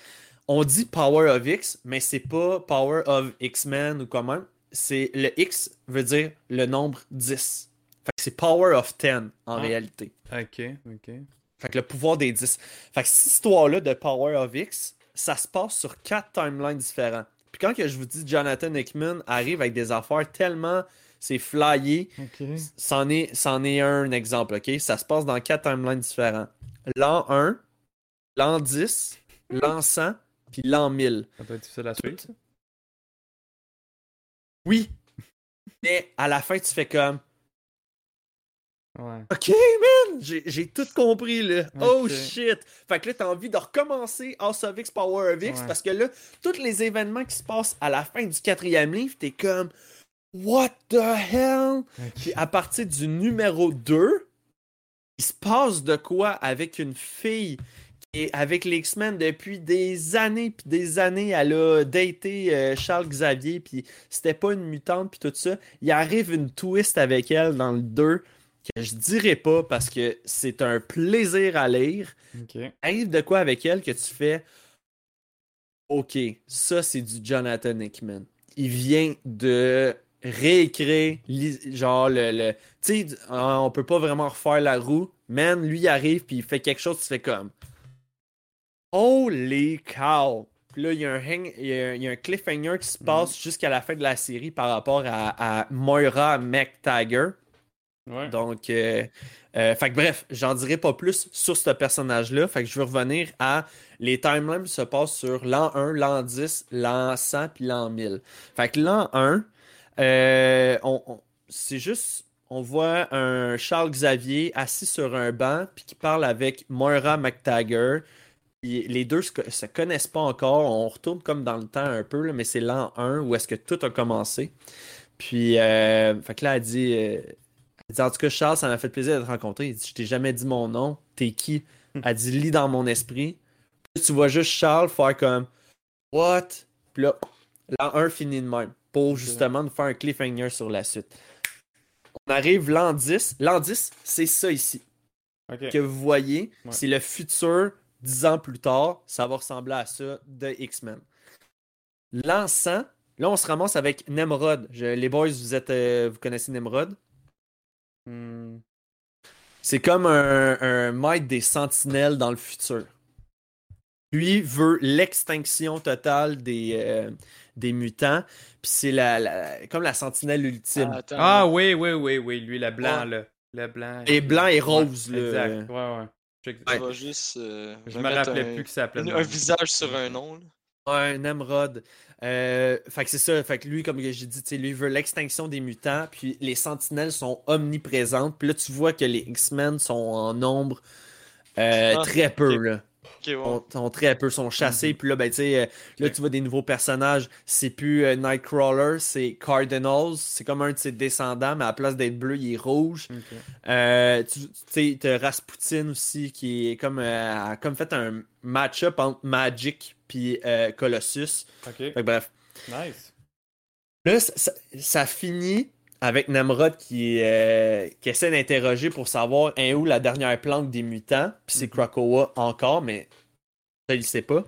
On dit Power of X, mais c'est pas Power of X-Men ou comment. C'est le X veut dire le nombre 10. Fait que c'est Power of 10 en Ah. réalité. Ok, ok. Fait que le pouvoir des 10. Fait que cette histoire-là de Power of X, ça se passe sur quatre timelines différents. Puis quand que je vous dis Jonathan Hickman arrive avec des affaires tellement c'est flyé, c'en est, c'en est un exemple, ok? Ça se passe dans quatre timelines différents. l'an 1, l'an 10, l'an 100, puis l'an 1000. Ça doit être difficile à suivre. ça. Oui. Mais à la fin, tu fais comme Ouais. OK, man, j'ai tout compris, là. Oh shit. Fait que là, t'as envie de recommencer House of X Power of X Ouais. parce que là, tous les événements qui se passent à la fin du quatrième livre, t'es comme What the hell? Puis à partir du numéro 2, il se passe de quoi avec une fille qui est avec les X-Men depuis des années puis des années. Elle a daté euh, Charles Xavier puis c'était pas une mutante puis tout ça. Il arrive une twist avec elle dans le 2 que je dirais pas parce que c'est un plaisir à lire. Arrive de quoi avec elle que tu fais OK, ça c'est du Jonathan Hickman. Il vient de réécrire genre le, le tu sais ah, on peut pas vraiment refaire la roue. Man, lui il arrive puis il fait quelque chose, tu fais comme Holy cow. Puis là, il y, a un hang- il y a- il y a un cliffhanger qui se passe jusqu'à la fin de la série par rapport à, à Moira McTaggart. Donc, euh, euh, fait que bref, j'en dirai pas plus sur ce personnage-là. Fait que je veux revenir à les timelines se passent sur l'an 1, l'an 10, l'an 100 puis l'an 1000. Fait que l'an 1, euh, c'est juste, on voit un Charles Xavier assis sur un banc puis qui parle avec Moira McTaggart. Les deux se, se connaissent pas encore. On retourne comme dans le temps un peu, mais c'est l'an 1 où est-ce que tout a commencé. Puis, euh, fait que là, elle dit, elle dit, en tout cas, Charles, ça m'a fait plaisir de te rencontrer. Il dit, je t'ai jamais dit mon nom. T'es qui? Elle dit, lis dans mon esprit. Puis tu vois juste Charles faire comme, what? Puis là, l'an 1 finit de même. Pour justement nous faire un cliffhanger sur la suite. On arrive l'an 10. L'an 10, c'est ça ici. Que vous voyez, Ouais. c'est le futur, 10 ans plus tard. Ça va ressembler à ça de X-Men. L'an 100, là, on se ramasse avec Nemrod. Je- les boys, vous, êtes, euh, vous connaissez Nemrod? Hmm. C'est comme un, un maître des sentinelles dans le futur. Lui veut l'extinction totale des, euh, des mutants. Puis c'est la, la- comme la sentinelle ultime. Ah, attends, Ah oui, oui, oui, oui. Lui, le blanc, Ouais. là. Le blanc. et blanc et rose. Ouais, là. Exact. Ouais, ouais. Je, juste. euh, je me rappelais un, plus que ça s'appelait. un, un visage sur un nom. là. Ouais, Nemrod. Euh, fait que c'est ça. Fait que lui, comme j'ai dit, lui veut l'extinction des mutants. Puis les sentinelles sont omniprésentes. Puis là, tu vois que les X-Men sont en nombre euh, Ah, très peu. Là. Ok, ouais. sont, sont très peu, sont chassés. Mhm. Puis là, ben, tu sais, euh, là, tu vois des nouveaux personnages. C'est plus euh, Nightcrawler, c'est Cardinals. C'est comme un de ses descendants, mais à la place d'être bleu, il est rouge. Ok. Euh, tu sais, Rasputin aussi, qui est comme, a comme fait un match-up entre Magic puis euh, Colossus. Ok. Fait que bref. Nice. Là, ça, finit avec Namrod qui, euh, qui essaie d'interroger pour savoir est où la dernière planque des mutants. Puis c'est Mhm. Krakoa encore, mais ça, il sait pas.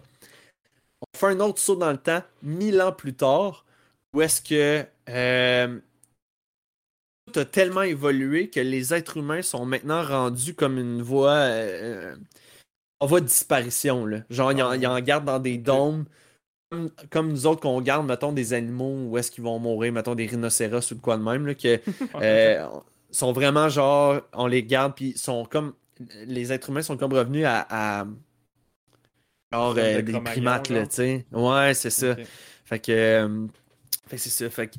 On fait un autre saut dans le temps, mille ans plus tard, où est-ce que euh, tout a tellement évolué que les êtres humains sont maintenant rendus comme une voie, euh, en voie de disparition. Là. Genre, ils en, ils en gardent dans des dômes. Comme, comme nous autres qu'on garde, mettons, des animaux où est-ce qu'ils vont mourir, mettons, des rhinocéros ou de quoi de même, là, que euh, sont vraiment genre, on les garde, puis sont comme, les êtres humains sont comme revenus à, à genre, euh, des primates, là, tu sais. Ouais, c'est ça. Fait que, euh, fait que c'est ça. Fait que,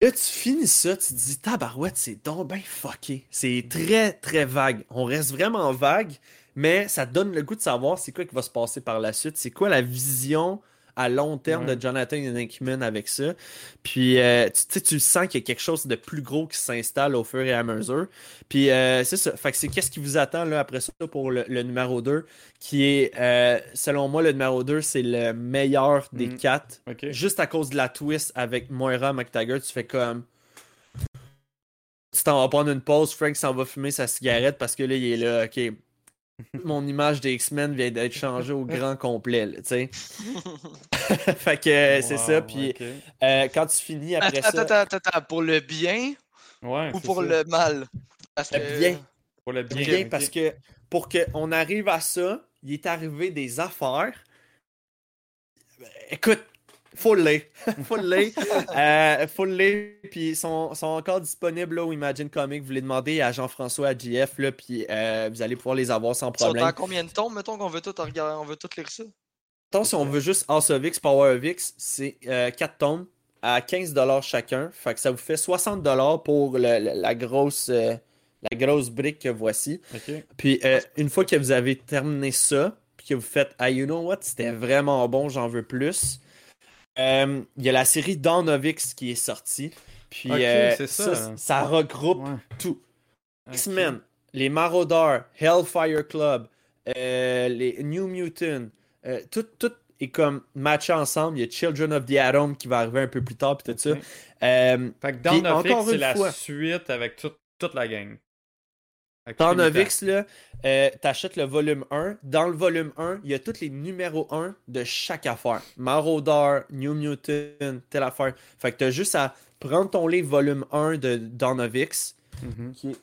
là, tu finis ça, tu te dis, tabarouette, c'est donc ben fucké. C'est très, très vague. On reste vraiment vague, mais ça donne le goût de savoir c'est quoi qui va se passer par la suite. C'est quoi la vision à long terme Ouais. de Jonathan Hickman avec ça? Puis, euh, tu tu sens qu'il y a quelque chose de plus gros qui s'installe au fur et à mesure. Puis, euh, c'est ça. Fait que c'est qu'est-ce qui vous attend là après ça pour le, le numéro 2, qui est, euh, selon moi, le numéro 2, c'est le meilleur des Mm. quatre. Juste à cause de la twist avec Moira McTaggart, tu fais comme. Tu t'en vas prendre une pause, Frank s'en va fumer sa cigarette parce que là, il est là, ok. Mon image des X-Men vient d'être changée au grand complet, tu sais. fait que euh, c'est ça, puis euh, quand tu finis après Attends, ça. attends, attends, attends, pour le bien Ouais, ou pour ça. le mal? Parce Le que- bien. Pour le bien. Bien, parce que pour qu'on arrive à ça, il est arrivé des affaires. Écoute, full lay. full lay. Euh, full lay. Puis ils sont, sont encore disponibles là, au Imagine Comics. Vous les demandez à Jean-François, à JF, là, puis euh, vous allez pouvoir les avoir sans Ils sont problème. à combien de tombes, mettons qu'on veut tout regarder, on veut tout lire ça? Attends, si on veut juste House of X, Power of X, c'est 4 tomes à 15$ chacun. Fait que ça vous fait 60$ pour le- le- la, grosse, euh, la grosse brique que voici. Puis euh, une fois que vous avez terminé ça, puis que vous faites Ah, you know what, c'était vraiment bon, j'en veux plus. Euh, Il y a la série Dawn of X qui est sortie. Puis euh, ça, ça. ça regroupe Ouais. tout. X-Men, les Marauders, Hellfire Club, euh, les New Mutants, euh, tout, tout est comme matché ensemble. Il y a Children of the Atom qui va arriver un peu plus tard, puis tout ça. Ok. Euh, Fait que Dawn c'est la suite avec tout- toute la gang. Avec Dans tous les mutants. Novix, là, euh, t'achètes le volume 1. Dans le volume 1, il y a tous les numéros 1 de chaque affaire. Marauder, New Mutant, telle affaire. Fait que t'as juste à prendre ton livre volume 1 de Dawn of X, Mhm. qui est...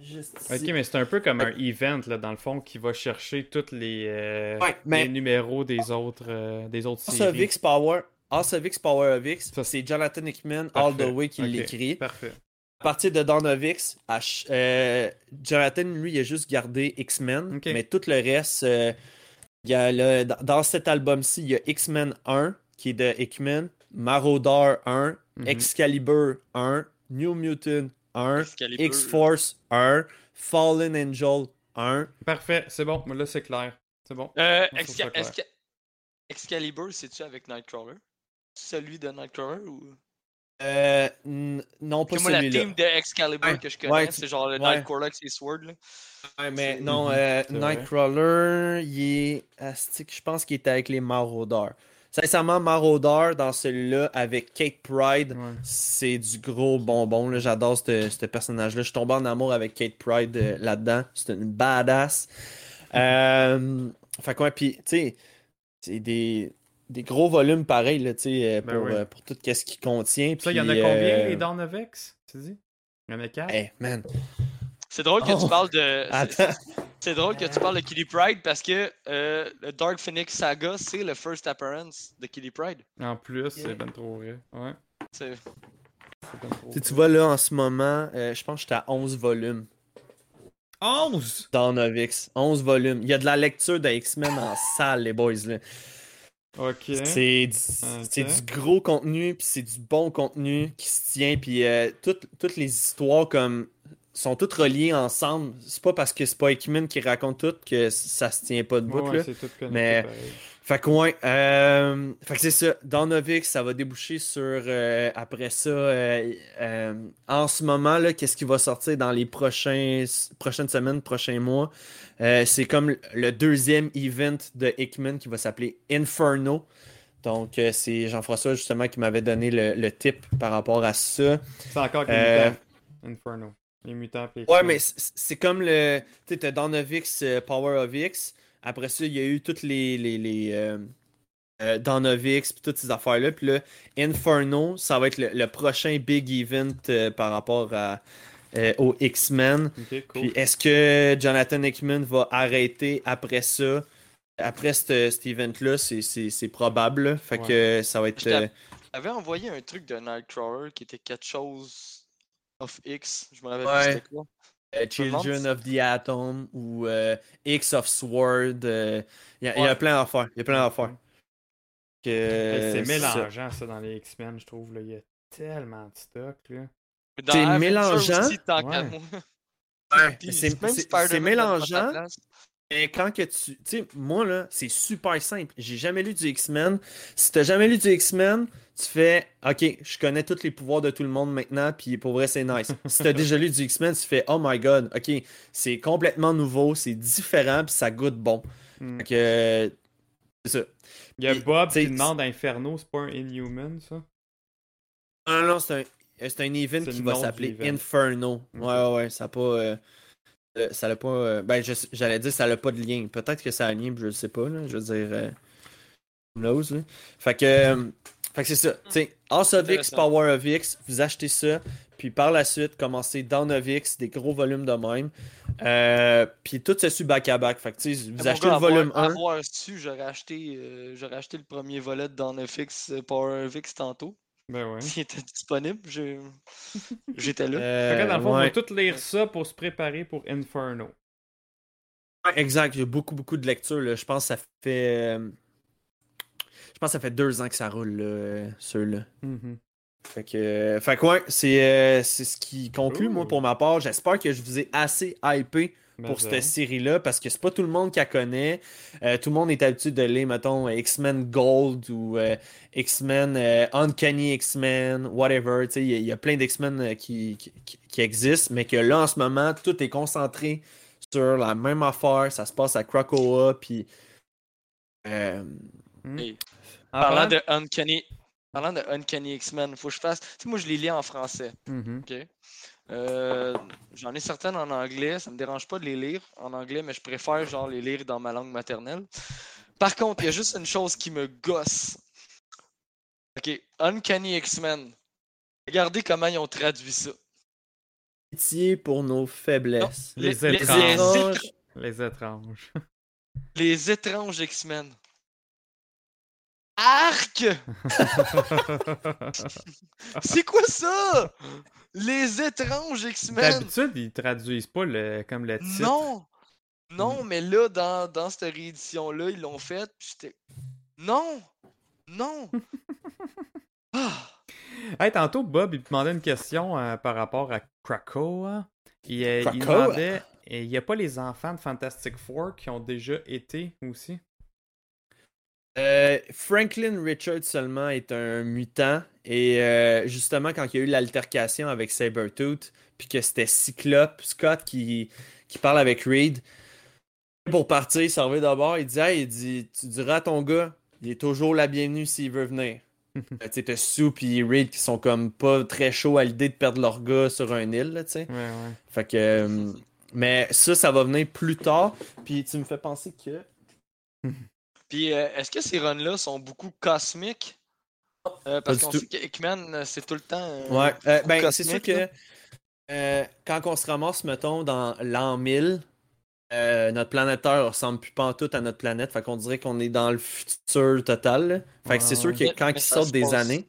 Juste Ok, mais c'est un peu comme un event, là, dans le fond, qui va chercher tous les, euh, Ouais, mais- les numéros des autres, euh, des autres séries. X Power, House of X Power of X, Ça, c'est Jonathan Hickman all the way qui Ok, l'écrit. Parfait. À partir de Dawn of X, à ch- euh, Jonathan, lui, il a juste gardé X-Men, mais tout le reste, euh, il y a le- dans, cet album-ci, il y a X-Men 1, qui est de Hickman, Marauder 1, Mhm. Excalibur 1, New Mutant 1, Excalibur. X-Force 1, Fallen Angel 1. Parfait, c'est bon. Là, c'est clair. C'est bon. Euh, Exca- clair. Exca- Excalibur, c'est-tu avec Nightcrawler? Celui de Nightcrawler ou. Euh, non, pas Parce que moi, la celui-là. team de Excalibur Ouais, que je connais, ouais, c'est genre le ouais. Nightcrawler avec ses swords. Là. Ouais, mais non, euh. Nightcrawler, il est. Astic, je pense qu'il était avec les Marauders. Sincèrement, Marauder dans celui-là avec Kate Pride, Ouais. c'est du gros bonbon. là. J'adore ce ce personnage-là. Je suis tombé en amour avec Kate Pride euh, là-dedans. C'est une badass. Euh, fait quoi, puis, tu sais, c'est des, des gros volumes pareils, là, tu sais, euh, Ben pour, oui. euh, pour tout ce qui contient. Ça, il y en a combien, euh, les Dawn of X, tu dis? Il y en a quatre? Hey, man. C'est drôle que Oh. tu parles de. c'est- drôle que tu parles de Kitty Pride parce que euh, le Dark Phoenix Saga, c'est le first appearance de Kitty Pride. En plus, c'est ben trop vrai. Ouais, C'est- ben Tu vois, là, en ce moment, euh, je pense que j'étais à 11 volumes. 11! dans Novix. 11 volumes. Il y a de la lecture de X-Men en salle, les boys. Là. C'est du, gros contenu, puis c'est du bon contenu qui se tient, puis euh, toutes, toutes les histoires comme sont toutes reliées ensemble. C'est pas parce que c'est pas X-Men qui raconte tout que ça se tient pas de bout. Ouais, là. tout Mais- pareil. Fait que ouais, euh, fait que c'est ça. Dans Novix, ça va déboucher sur euh, après ça. euh, en ce moment là, qu'est-ce qui va sortir dans les prochains, prochaines semaines, prochains mois? C'est comme le deuxième event de Hickman qui va s'appeler Inferno. Donc c'est Jean-François justement qui m'avait donné le, le tip par rapport à ça. C'est encore les mutants. Inferno. Les mutants les Ouais, mais c'est comme le. Tu sais, euh, Power of X. Après ça, il y a eu toutes les. les, les euh, euh, X, puis toutes ces affaires-là. Puis là, Inferno, ça va être le, le prochain big event euh, par rapport à, euh, aux X-Men. Ok, cool. Puis est-ce que Jonathan Hickman va arrêter après ça? Après ce- cet event-là, c'est- c'est c'est probable. là. Fait Ouais. que ça va être. J'avais envoyé un truc de Nightcrawler qui était quelque chose of X. Je me rappelle Ouais. plus c'était quoi. Euh, Children of the Atom ou euh, X of Sword. euh, Il y, a- y plein d'affaires. Il y a plein d'affaires. Que, Hey, c'est mélangeant ça dans les X-Men, je trouve. Là. Il y a tellement de stock. C'est mélangeant? Ouais. Ouais, c'est- mélangeant? Mais quand que tu. Tu sais, moi, là, c'est super simple. J'ai jamais lu du X-Men. Si t'as jamais lu du X-Men, tu fais OK, je connais tous les pouvoirs de tout le monde maintenant, puis pour vrai, c'est nice. si t'as déjà lu du X-Men, tu fais Oh my god, OK, c'est complètement nouveau, c'est différent, puis ça goûte bon. Fait que. euh, C'est ça. Il y a Bob qui demande Inferno, c'est pas un Inhuman, ça? Non, non, non, c'est un, c'est un event qui va s'appeler. Inferno. Ouais, ouais, ouais, ça pas. euh, euh, ça n'a pas. euh, ben, j'allais dire, ça n'a pas de lien. Peut-être que ça a un lien, je le sais pas, là. Je veux dire. euh, knows, là. Fait que. fait que c'est ça. Sais, House of X. Power of X, vous achetez ça. Puis par la suite, commencez Down of X, des gros volumes de même. Euh, puis tout se suit back-à-back. Fait que, vous achetez gars, le volume avoir, 1. Avoir su, j'aurais acheté, euh, le premier volet de euh, Power FX tantôt. Ben ouais. S'il était disponible, je- j'étais là. Euh, Fait que dans le fond, on ouais. va tout lire ça pour se préparer pour Inferno. Ouais, Exact, il y a beaucoup, beaucoup de lectures. là. Je pense que ça fait. euh, Je pense que ça fait deux ans que ça roule, là, euh, ceux-là. Mhm. Fait que, euh, fait que ouais, c'est euh, c'est ce qui conclut, moi, pour ma part. J'espère que je vous ai assez hypé pour cette série-là, parce que c'est pas tout le monde qui la connaît. Euh, tout le monde est habitué de lire, mettons, X-Men Gold ou euh, X-Men euh, Uncanny X-Men, whatever. Tu sais, Il y, a- il y a plein d'X-Men euh, qui, qui, qui- existent, mais que là, en ce moment, tout est concentré sur la même affaire. Ça se passe à Krakoa, puis. euh, Hey, En Parlant de Uncanny, parlant de Uncanny X-Men, faut que je fasse. Tu sais, moi, je les lis en français. Mhm. OK? Euh, J'en ai certaines en anglais. Ça me dérange pas de les lire en anglais, mais je préfère genre les lire dans ma langue maternelle. Par contre, il y a juste une chose qui me gosse. OK, Uncanny X-Men. Regardez comment ils ont traduit ça. pitié pour nos faiblesses. Les les, étranges. étr- Les étranges. les étranges X-Men. Arc! C'est quoi ça? Les étranges X-Men! D'habitude, ils traduisent pas le, comme le titre. Non! Non, mais là, dans, dans cette réédition-là, ils l'ont fait, puis j'étais. Non! Non! Ah! Hey, tantôt, Bob, il te demandait une question euh, par rapport à Krakoa. Il, euh, il demandait il n'y a pas les enfants de Fantastic Four qui ont déjà été aussi? Euh, Franklin Richard seulement est un mutant. Et euh, justement, quand il y a eu l'altercation avec Sabretooth, puis que c'était Cyclope, Scott qui, qui parle avec Reed, pour partir, il s'en va d'abord. Il dit Hey, il dit, Tu diras à ton gars, il est toujours la bienvenue s'il veut venir. Euh, tu sais, Sue et Reed qui sont comme pas très chauds à l'idée de perdre leur gars sur un île, là, tu sais. Ouais, ouais. Fait que. euh, mais ça, ça va venir plus tard. Puis tu me fais penser que. Puis, euh, est-ce que ces runs-là sont beaucoup cosmiques? Euh, parce qu'on tout. sait que Hickman, euh, c'est tout le temps. euh, Ouais, euh, ben, c'est sûr que euh, quand on se ramasse, mettons, dans l'an 1000, euh, notre planète Terre ressemble plus pas en tout à notre planète. Fait qu'on dirait qu'on est dans le futur total. là. Fait que c'est sûr ouais. que quand mais ils sortent des années,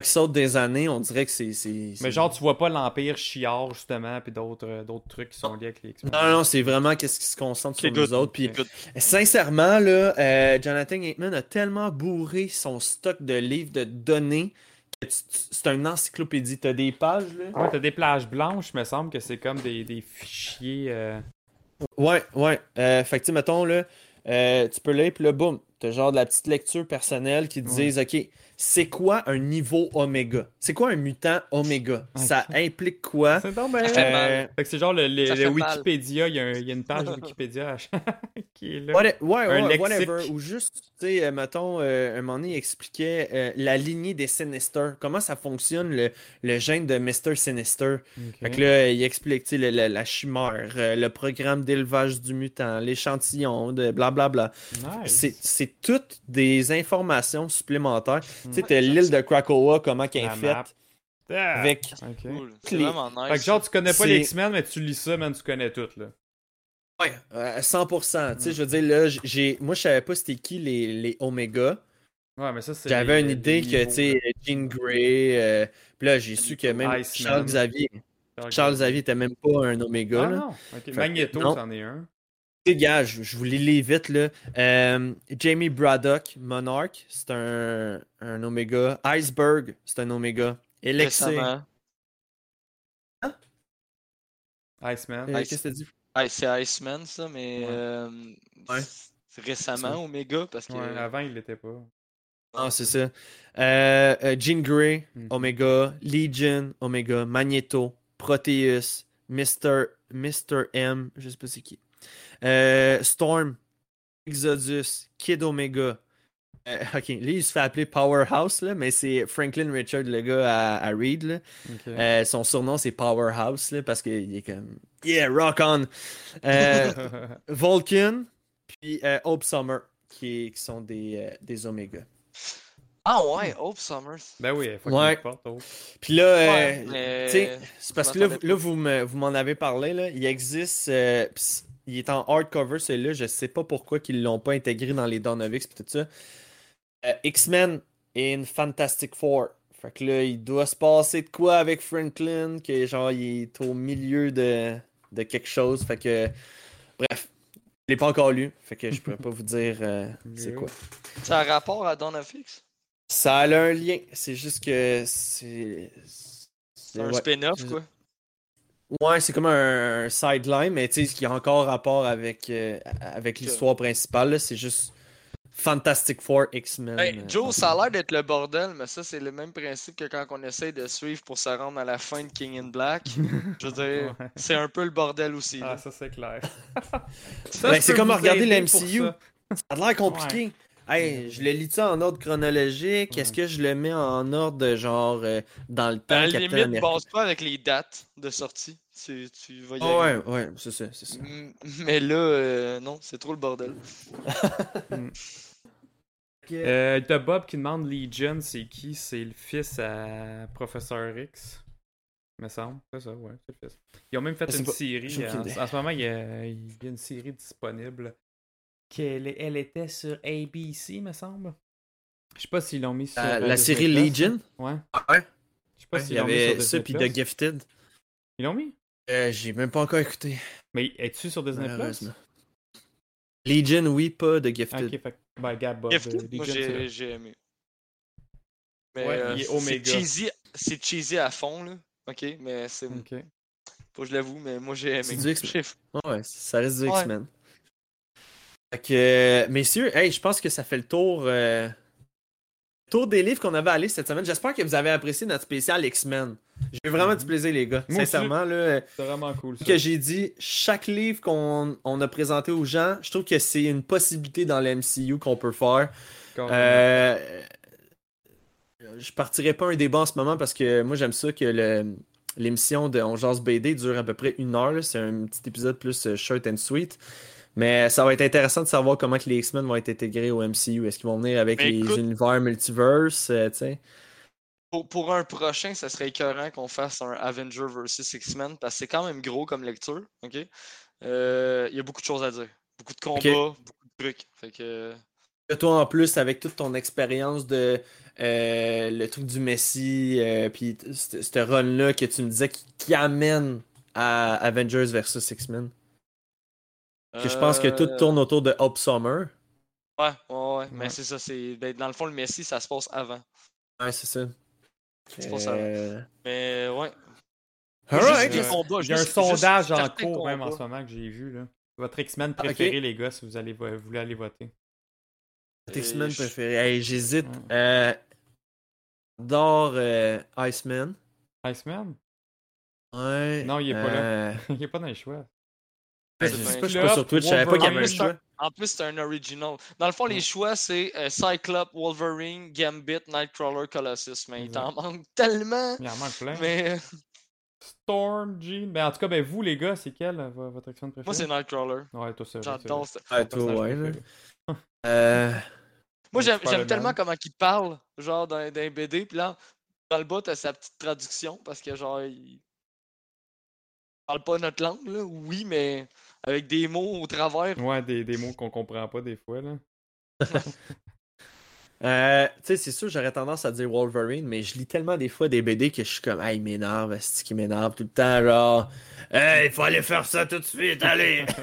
ils sortent des années, on dirait que c'est. c'est- Mais genre, tu vois pas l'Empire Chiar, justement, puis d'autres euh, d'autres trucs qui sont liés avec les. Non, non, c'est vraiment qu'est-ce qui se concentre sur good. autres. Puis, sincèrement, là, euh, Jonathan Hickman a tellement bourré son stock de livres, de données, que c'est une encyclopédie. T'as des pages, là? Ouais, t'as des plages blanches, me semble que c'est comme des, des fichiers. euh, Ouais, ouais. Euh, fait que, mettons, là, euh, tu peux lire, puis là, boum, t'as genre de la petite lecture personnelle qui te Ouais. disent, OK, c'est quoi un niveau oméga? C'est quoi un mutant oméga? Ça implique quoi? C'est donc ben- Euh, c'est genre le. Wikipédia, il y, a y une page Wikipédia qui est là. Ouais, ouais, Un ouais, lexique. whatever. Ou juste, tu sais, euh, mettons, euh, un moment donné, il expliquait euh, la lignée des Sinister. Comment ça fonctionne, le, le gène de Mr. Sinister? Ok. Fait que là, il explique, tu sais, la chimère, euh, le programme d'élevage du mutant, l'échantillon, de blablabla. Nice. C'est- C'est toutes des informations supplémentaires. Tu sais, l'île de Krakoa, comment qu'elle est faite, Ah, avec... ok. Cool. C'est les- vraiment nice. Fait que genre, tu connais pas les X-Men, mais tu lis ça, man, tu connais tout, là. Ouais, euh, 100%. Tu sais, je veux dire, là, j'ai... Moi, je savais pas c'était qui les, les Omega. Ouais, mais ça, c'est. J'avais les- une idée que, tu sais, Jean Grey... euh, Puis là, j'ai su que même Iceman. Charles Xavier... Charles Xavier était même pas un Oméga, Ah là. non, ok. Fait- Magneto, c'en est un. Les gars, je, je vous les lis vite, là. Euh, Jamie Braddock, Monarch, c'est un, un Oméga. Iceberg, c'est un Oméga. Elixir... Récemment. Iceman. Euh, Ice- Qu'est-ce que t'as dit? Ah, c'est Iceman, ça, mais. Ouais. euh, Ouais. c'est récemment, Omega, parce que. Ouais, avant, il l'était pas. Ah, c'est ça. Euh, euh, Jean Grey, Mhm. Omega. Legion, Omega. Magneto. Proteus. Mr. Mr. M, je sais pas c'est qui. Euh, Storm. Exodus. Kid Omega. Euh, ok, lui, il se fait appeler Powerhouse, là, mais c'est Franklin Richard, le gars à, à Reed. Là. Euh, son surnom, c'est Powerhouse, là, parce qu'il est comme Yeah, rock on! Euh, Vulcan, puis euh, Hope Summer, qui, qui sont des, euh, des Omega. Ah ouais, Hope Summers. Ben oui, il faut Ouais. qu'il porte. oh. Puis là, euh, mais- c'est parce que là, vous me- vous m'en avez parlé, là. Il existe. euh, pis il est en hardcover, celui-là. Je sais pas pourquoi ils l'ont pas intégré dans les Dawn of X et tout ça. Euh, X-Men in Fantastic Four. Fait que là, il doit se passer de quoi avec Franklin, que genre, il est au milieu de, de quelque chose. Fait que, bref, je l'ai pas encore lu. Fait que je pourrais pas vous dire euh, c'est quoi. Ça a rapport à Dawn of X? Ça a un lien. C'est juste que c'est. C'est un ouais. spin-off, quoi. Ouais, c'est comme un, un sideline, mais tu sais, qui a encore rapport avec, euh, avec l'histoire principale. là, C'est juste Fantastic Four X-Men. Hey, euh, Joe, ça a l'air d'être le bordel, mais ça, c'est le même principe que quand on essaye de suivre pour se rendre à la fin de King in Black. Je veux dire, Ouais. c'est un peu le bordel aussi. là. Ah, ça c'est clair. Ben, c'est comme regarder l'MCU. Ça a l'air compliqué. Hey, je le lis-tu en ordre chronologique? Est-ce que je le mets en ordre de genre euh, dans le temps? à la limite, base pas avec les dates de sortie. Tu, tu vas y Ah ouais, ouais, c'est ça, c'est ça. Mais là, euh, non, c'est trop le bordel. Euh, t'as Bob qui demande Legion, c'est qui? C'est le fils à Professeur X. Me semble. C'est ça, ouais, c'est le fils. Ils ont même fait sais une pas, série. En, ce moment, il y, a, il y a une série disponible. Qu'elle elle était sur ABC, me semble. Je sais pas s'ils l'ont mis sur. Euh, la Disney série Plus. Legion? Ouais. Ouais? Je sais pas Il s'ils y l'ont mis sur Disney ça, puis. The Gifted. Ils l'ont mis? Euh, J'ai même pas encore écouté, Mais es-tu sur Disney Plus? Legion, oui, pas The Ah, Gifted. Ok, fait ben, Bob. Gifted, Legion, j'ai aimé. Mais Ouais, euh, il est c'est Omega. cheesy, c'est cheesy à fond, là. Ok, mais c'est. Ok. Faut que je l'avoue, mais moi j'ai aimé. C'est du X-Men. Ouais, ça reste du Ouais. X-Men. Que, euh, messieurs, hey, je pense que ça fait le tour, euh, tour des livres qu'on avait à lire cette semaine. J'espère que vous avez apprécié notre spécial X-Men. J'ai eu vraiment du plaisir, les gars. Moi. Sincèrement, C'est vraiment cool. Ça. que j'ai dit, chaque livre qu'on on a présenté aux gens, je trouve que c'est une possibilité dans le MCU qu'on peut faire. Euh, je partirai pas un débat en ce moment parce que moi j'aime ça que le- l'émission de On Jase BD dure à peu près une heure. C'est un petit épisode plus euh, short and sweet. Mais ça va être intéressant de savoir comment que les X-Men vont être intégrés au MCU. Est-ce qu'ils vont venir avec les univers multiverse, euh? Pour, pour un prochain, ça serait écœurant qu'on fasse un Avenger vs X-Men parce que c'est quand même gros comme lecture. ok? Euh, Il y a beaucoup de choses à dire. Beaucoup de combats, beaucoup de trucs. Fait que. Toi en plus, avec toute ton expérience de euh, le truc du Messi, euh, puis ce run-là que tu me disais qui, qui amène à Avengers versus X-Men. Que je pense que tout euh, tourne autour de Hope Summer. Ouais, ouais, ouais. Mais Ouais. c'est ça. c'est ben, Dans le fond, le Messi, ça se passe avant. Ouais, c'est ça. C'est pas ça. Euh, Mais ouais. Alright. Juste les combats, Il y a un juste- sondage juste en cours même en ce moment que j'ai vu. Là. Votre X-Men Ah, préféré, les gars, si vous, allez, voulez aller voter. X-Men Euh, je- préférés. Hey, j'hésite. Euh, euh, Iceman. Iceman? Ouais. Non, il est pas là. Il est pas dans les choix. Ben, je sais pas, je suis pas sur Twitch, je savais pas qu'il y avait un choix. En plus, c'est un original. Dans le fond, les choix, c'est euh, Cyclope, Wolverine, Gambit, Nightcrawler, Colossus. Mais il t'en manque tellement. Il en manque plein. Mais Storm, Jean. Ben, en tout cas, ben, vous, les gars, c'est quel euh, vo- votre X-Men préféré moi, c'est Nightcrawler. Ouais, toi, c'est J'adore ça. Ouais, toi, ouais, préféré. Euh, Moi, j'aime tellement comment il parle, genre les BD. Puis là, dans le bas, t'as sa petite traduction parce que, genre, il parle pas notre langue, là. Oui, mais avec des mots au travers. Ouais, des, des mots qu'on comprend pas des fois. Là. euh, tu sais, c'est sûr, j'aurais tendance à dire Wolverine, mais je lis tellement des fois des BD que je suis comme, hey, il m'énerve, c'est qui m'énerve tout le temps, genre, hey, il faut aller faire ça tout de suite, allez!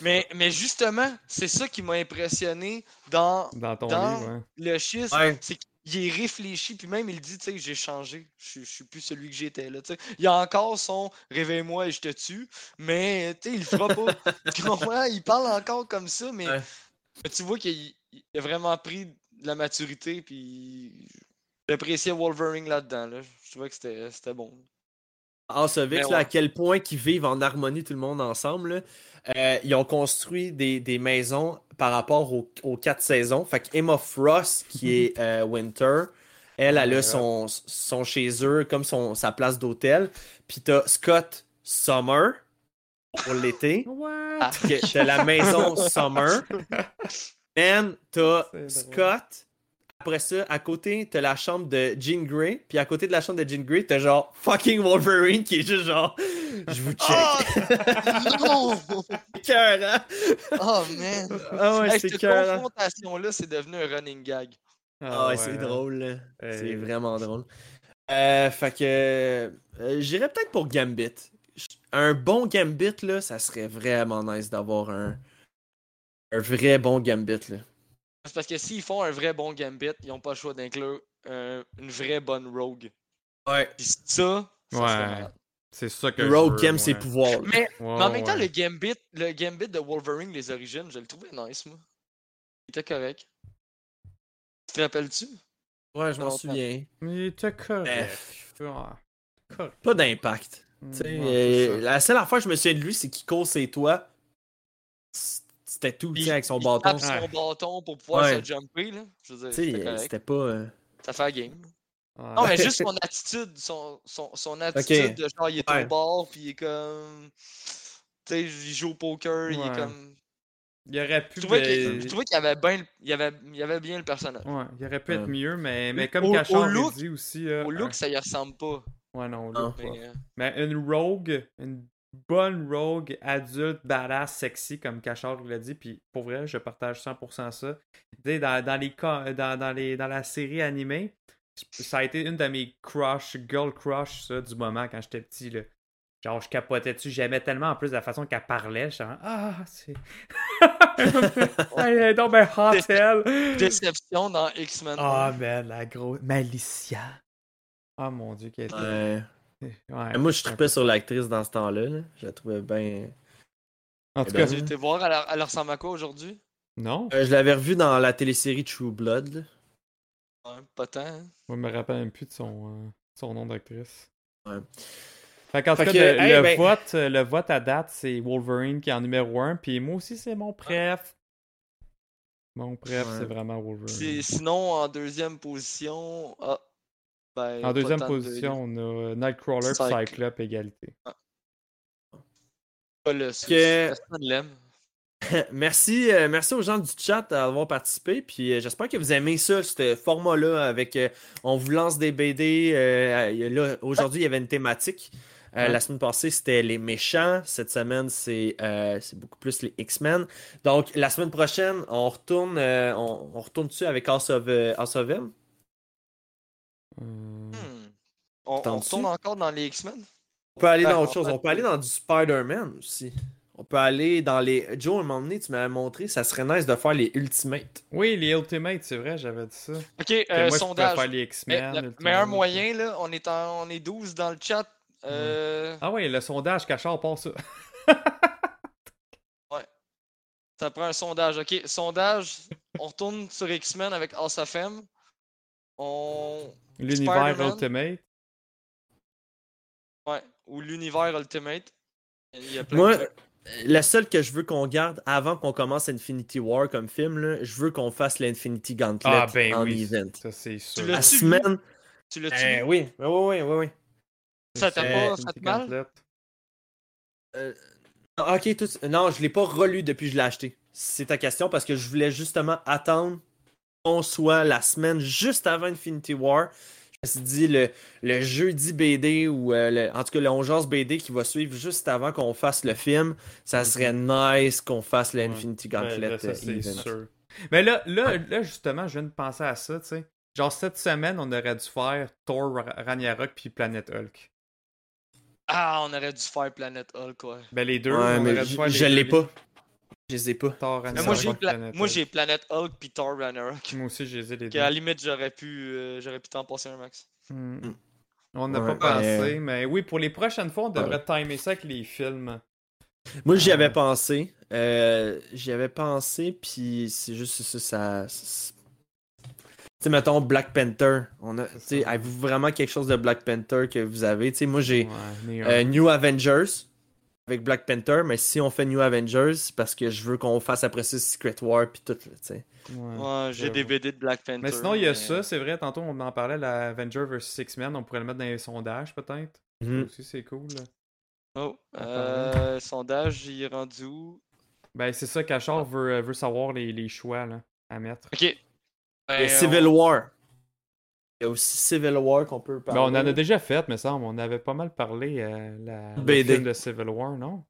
Mais, mais justement, c'est ça qui m'a impressionné dans Dans ton Dans- livre, ouais. le schisme. Ouais. C'est qu'il est réfléchi, puis même il dit, tu sais, j'ai changé. Je suis- je suis plus celui que j'étais, là, tu sais. Il a encore son réveille-moi et je te tue, mais, tu sais, il le fera pas. Tu comprends? Il parle encore comme ça, mais, Ouais. mais tu vois qu'il il a vraiment pris de la maturité, puis j'appréciais Wolverine là-dedans, là. Je trouvais que c'était bon. Mais là, ouais. à quel point qu'ils vivent en harmonie tout le monde ensemble. Euh, ils ont construit des, des maisons par rapport aux, aux quatre saisons. Fait que Emma Frost, qui est euh, Winter, elle, elle Ouais. a son, son chez eux comme son, sa place d'hôtel. Puis t'as Scott Summer pour l'été. Ah. T'as la maison Summer. Man, t'as. Scott Après ça, à côté, t'as la chambre de Jean Grey. Puis à côté de la chambre de Jean Grey, t'as genre fucking Wolverine qui est juste genre. Je vous check. non! cœur, hein? Oh man! Ah ouais, Hey, c'est cette cœur. hein. confrontation-là, c'est devenu un running gag. Ah ouais, c'est drôle. là. Euh, C'est vraiment drôle. Euh, fait que. euh, J'irais peut-être pour Gambit. Un bon Gambit, là, ça serait vraiment nice d'avoir un. Un vrai bon Gambit, là. C'est parce que s'ils font un vrai bon Gambit, ils n'ont pas le choix d'inclure un- une vraie bonne Rogue. Ouais. Puis ça, ça Ouais. C'est ça que Rogue aime ses pouvoirs. Mais, Ouais, mais en même temps, ouais. le Gambit, le Gambit de Wolverine, les origines, je le trouvais nice, moi. Il était correct. Tu te rappelles-tu? Ouais, je m'en souviens. Il était correct. Pas d'impact. Tu sais, Ouais, c'est euh, la seule affaire que je me souviens de lui, c'est qu'il court ses toits. C'était tout, sais, avec son il bâton. tape son bâton pour pouvoir Ouais. se jumper, là. Je veux Tu dire, sais, c'était euh, c'était pas. euh, Ça fait la game. Ouais. Non, mais juste son attitude, son, son, son attitude de genre, il est Ouais. au bord, puis il est comme. Tu sais, il joue au poker, il est comme. Il aurait pu. Je trouvais qu'il je trouvais qu'il y avait bien il y avait, il y avait bien le personnage. Ouais, il aurait pu être mieux, mais, mais comme look- dit aussi. euh, Au look, ça y ressemble pas. Ouais, non, au Non. look, pas. Mais, euh, Mais une rogue, une bonne rogue adulte, badass, sexy, comme Cachard l'a dit, puis pour vrai, je partage 100% ça. Dans, dans, les, dans, dans, les, dans la série animée, ça a été une de mes crush, girl crush, ça, du moment quand j'étais petit, là. Genre, je capotais dessus, j'aimais tellement en plus la façon qu'elle parlait, je genre, ah, c'est. Elle est donc ben hot, elle. déception dans X-Men. Ah, man, la grosse. Malicia. Ah, mon dieu, qu'elle était. ouais. Ouais. Moi, je tripais sur l'actrice dans ce temps-là. là. Je la trouvais bien. En tout Eh cas, ben, Tu été voir, elle, elle ressemble à quoi aujourd'hui? non. Euh, je l'avais revue dans la télésérie True Blood. là. Ouais, pas tant. hein. Je me rappelle même plus de son, euh, son nom d'actrice. Ouais. Fait qu'en tout Fait cas, que, le, hey, le ben- vote, euh, le vote à date, c'est Wolverine qui est en numéro 1, puis moi aussi, c'est mon préf. Mon préf, Ouais. c'est vraiment C'est- Wolverine. Sinon, en deuxième position. Ah. Ben, En deuxième de- position, on a Nightcrawler et Cyclope. Cyclope égalité. Pas le Que- l'aime. merci, euh, merci aux gens du chat d'avoir participé. Puis euh, j'espère que vous aimez ça, ce format-là. Avec euh, on vous lance des BD. euh, là, Aujourd'hui, il y avait une thématique. Euh, Ouais. La semaine passée, c'était les méchants. Cette semaine, c'est euh, c'est beaucoup plus les X-Men. Donc, la semaine prochaine, on retourne, euh, on, on retourne dessus avec House of, euh, House of M? Euh, Hmm. On, on retourne encore dans les X-Men? On peut aller Ouais, dans autre chose. On peut aller dans du Spider-Man aussi. On peut aller dans les. Joe, à un moment donné, tu m'avais montré, ça serait nice de faire les Ultimates. Oui, les Ultimates, c'est vrai, j'avais dit ça. Ok, euh, moi, je sondage. pourrais faire les Mais, X-Men. le meilleur moyen, là, on est, en, on est 12 dans le chat. Euh, Ah oui, le sondage Cachard, pas ça. Ça prend un sondage. Ok, sondage. on retourne sur X-Men avec House of M. On. L'univers. Ultimate? Ouais. Ou l'univers Ultimate. Il y a plein Moi, de la seule que je veux qu'on garde avant qu'on commence Infinity War comme film, là, je veux qu'on fasse l'Infinity Gauntlet Ah ben en oui, event. ça c'est sûr. l'as- La semaine. Tu l'as-tu Eh vu? oui, oui, oui, oui, oui. Ça t'a Euh, pas fait mal? Gauntlet. Ah, Ok, tout... non, je l'ai pas relu depuis que je l'ai acheté. C'est ta question parce que je voulais justement attendre qu'on soit la semaine juste avant Infinity War. Je me suis dit le, le jeudi BD ou euh, le- en tout cas le 11 BD qui va suivre juste avant qu'on fasse le film, ça serait nice qu'on fasse l'Infinity Ben, Gauntlet là, ça, euh, c'est event. sûr. Mais là, là, là, justement, je viens de penser à ça, tu sais. Genre, cette semaine, on aurait dû faire Thor, Ra- Ragnarok puis Planet Hulk. Ah, on aurait dû faire Planet Hulk, ouais. Ben, les deux, Ouais, on mais aurait dû j- faire les je l'ai les- pas. Je les ai pas. Thor, Mais Ragnarok, moi, j'ai Pla- Planet moi, Hulk. j'ai Planet Hulk puis Thor Ragnarok. Moi aussi, j'ai les ai les Qu'à la deux. limite, j'aurais pu, euh, j'aurais pu t'en passer un max. Hmm. Mm. On n'a Ouais, pas pensé, ouais. mais oui, pour les prochaines fois, on devrait timer ça avec les films. Moi, j'y avais pensé. Euh, j'y avais pensé, puis c'est juste ça. tu sais, mettons Black Panther. On a, avez-vous vraiment quelque chose de Black Panther que vous avez? Tu sais, moi, j'ai euh, New Avengers avec Black Panther, mais si on fait New Avengers, c'est parce que je veux qu'on fasse après ça Secret War, puis tout, là, tu sais. ouais. Ouais, j'ai des BD de Black Panther. Mais sinon, il y a mais- ça, c'est vrai, tantôt on en parlait, la Avenger vs X-Men, on pourrait le mettre dans les sondages peut-être. Mhm. aussi, c'est cool. là. Oh, euh, sondage, il est rendu où? Ben, c'est ça, Cachard veut, euh, veut savoir les, les choix là, à mettre. Ok. Ben, Civil on- War. Il y a aussi Civil War qu'on peut parler. Ben, on en a déjà fait, me semble. On avait pas mal parlé euh, la, le BD. film de Civil War, non?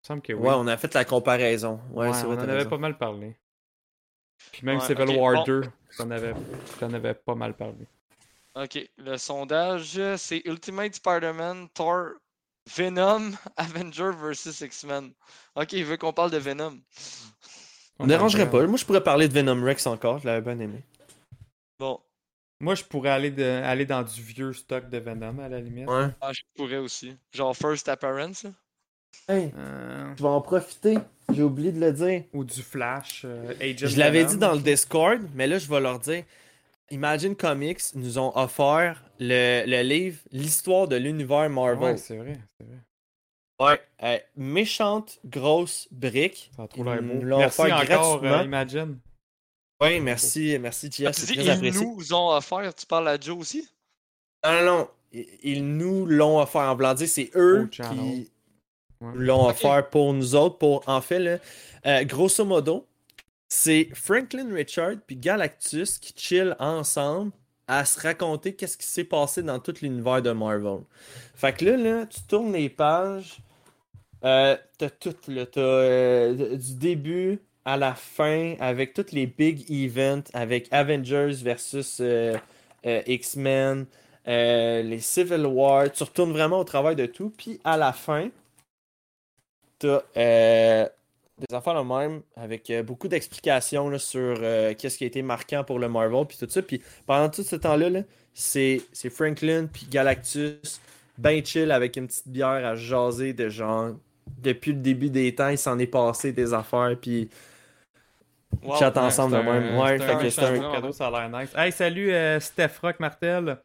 Il me semble que oui. Ouais, on a fait la comparaison. Ouais, Ouais, c'est on vrai, en t'as avait raison. pas mal parlé. Puis même Ouais, Civil War bon. 2, t'en avais, t'en avais pas mal parlé. Ok, le sondage, c'est Ultimate Spider-Man, Thor, Venom, Avenger vs X-Men. Ok, il veut qu'on parle de Venom. On ne dérangerait pas. Moi, je pourrais parler de Venom Rex encore. Je l'avais bien aimé. Bon, Moi, je pourrais aller, de, aller dans du vieux stock de Venom à la limite. Ouais. ah, je pourrais aussi. Genre First Appearance. Hey, Euh, je vais en profiter. J'ai oublié de le dire. ou du Flash, euh, Agent Je l'avais dit dans le Discord, mais là, je vais leur dire. Imagine Comics nous ont offert le, le livre L'histoire de l'univers Marvel. Ouais, c'est vrai, c'est vrai. Ouais. Euh, méchante grosse brique. Ça a trop l'air beau. Merci encore, euh, Imagine. Oui, merci, merci Ah, JS, tu c'est dis, très ils apprécié. nous ont offert, tu parles à Joe aussi? Non, non, non. Ils, nous l'ont offert en blanc. C'est eux qui Ouais. l'ont offert pour nous autres. Pour, en fait, là, euh, grosso modo, c'est Franklin Richard puis Galactus qui chillent ensemble à se raconter qu'est-ce qui s'est passé dans tout l'univers de Marvel. Fait que là, là tu tournes les pages, euh, t'as tout, là, t'as euh, du début à la fin avec tous les big events, avec Avengers versus euh, euh, X-Men, euh, les Civil War, tu retournes vraiment au travail de tout, puis à la fin, t'as des affaires de même avec beaucoup d'explications sur qu'est-ce qui a été marquant pour le Marvel, puis tout ça. Puis pendant tout ce temps-là, là, c'est c'est Franklin puis Galactus, ben chill avec une petite bière à jaser de genre. Depuis le début des temps, il s'en est passé des affaires, puis Wow. Chat ensemble de même. Ouais, c'est fait un que c'est un. cadeau, ça a l'air nice. Hey, salut euh, Steph Rock Martel.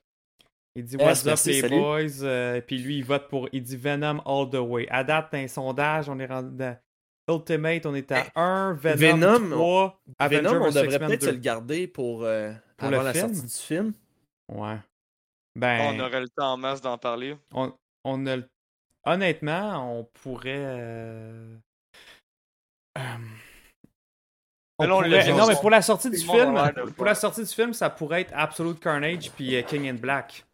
Il dit What's up les boys? Euh, puis lui, il vote pour. Il dit Venom all the way. À date, t'as un sondage, on est rendu dans Ultimate, on est à 1, Venom, Venom, 3, Avenger Venom, on devrait peut-être 2. se le garder pour, euh, Pour avant le la film? sortie du film. Ouais. On Ben, aurait le temps en masse d'en parler. on, on a le- Honnêtement, on pourrait. euh, pourrait- Non, on- mais pour la sortie du film, pour la sortie du film, ça pourrait être Absolute Carnage puis euh, King in Black.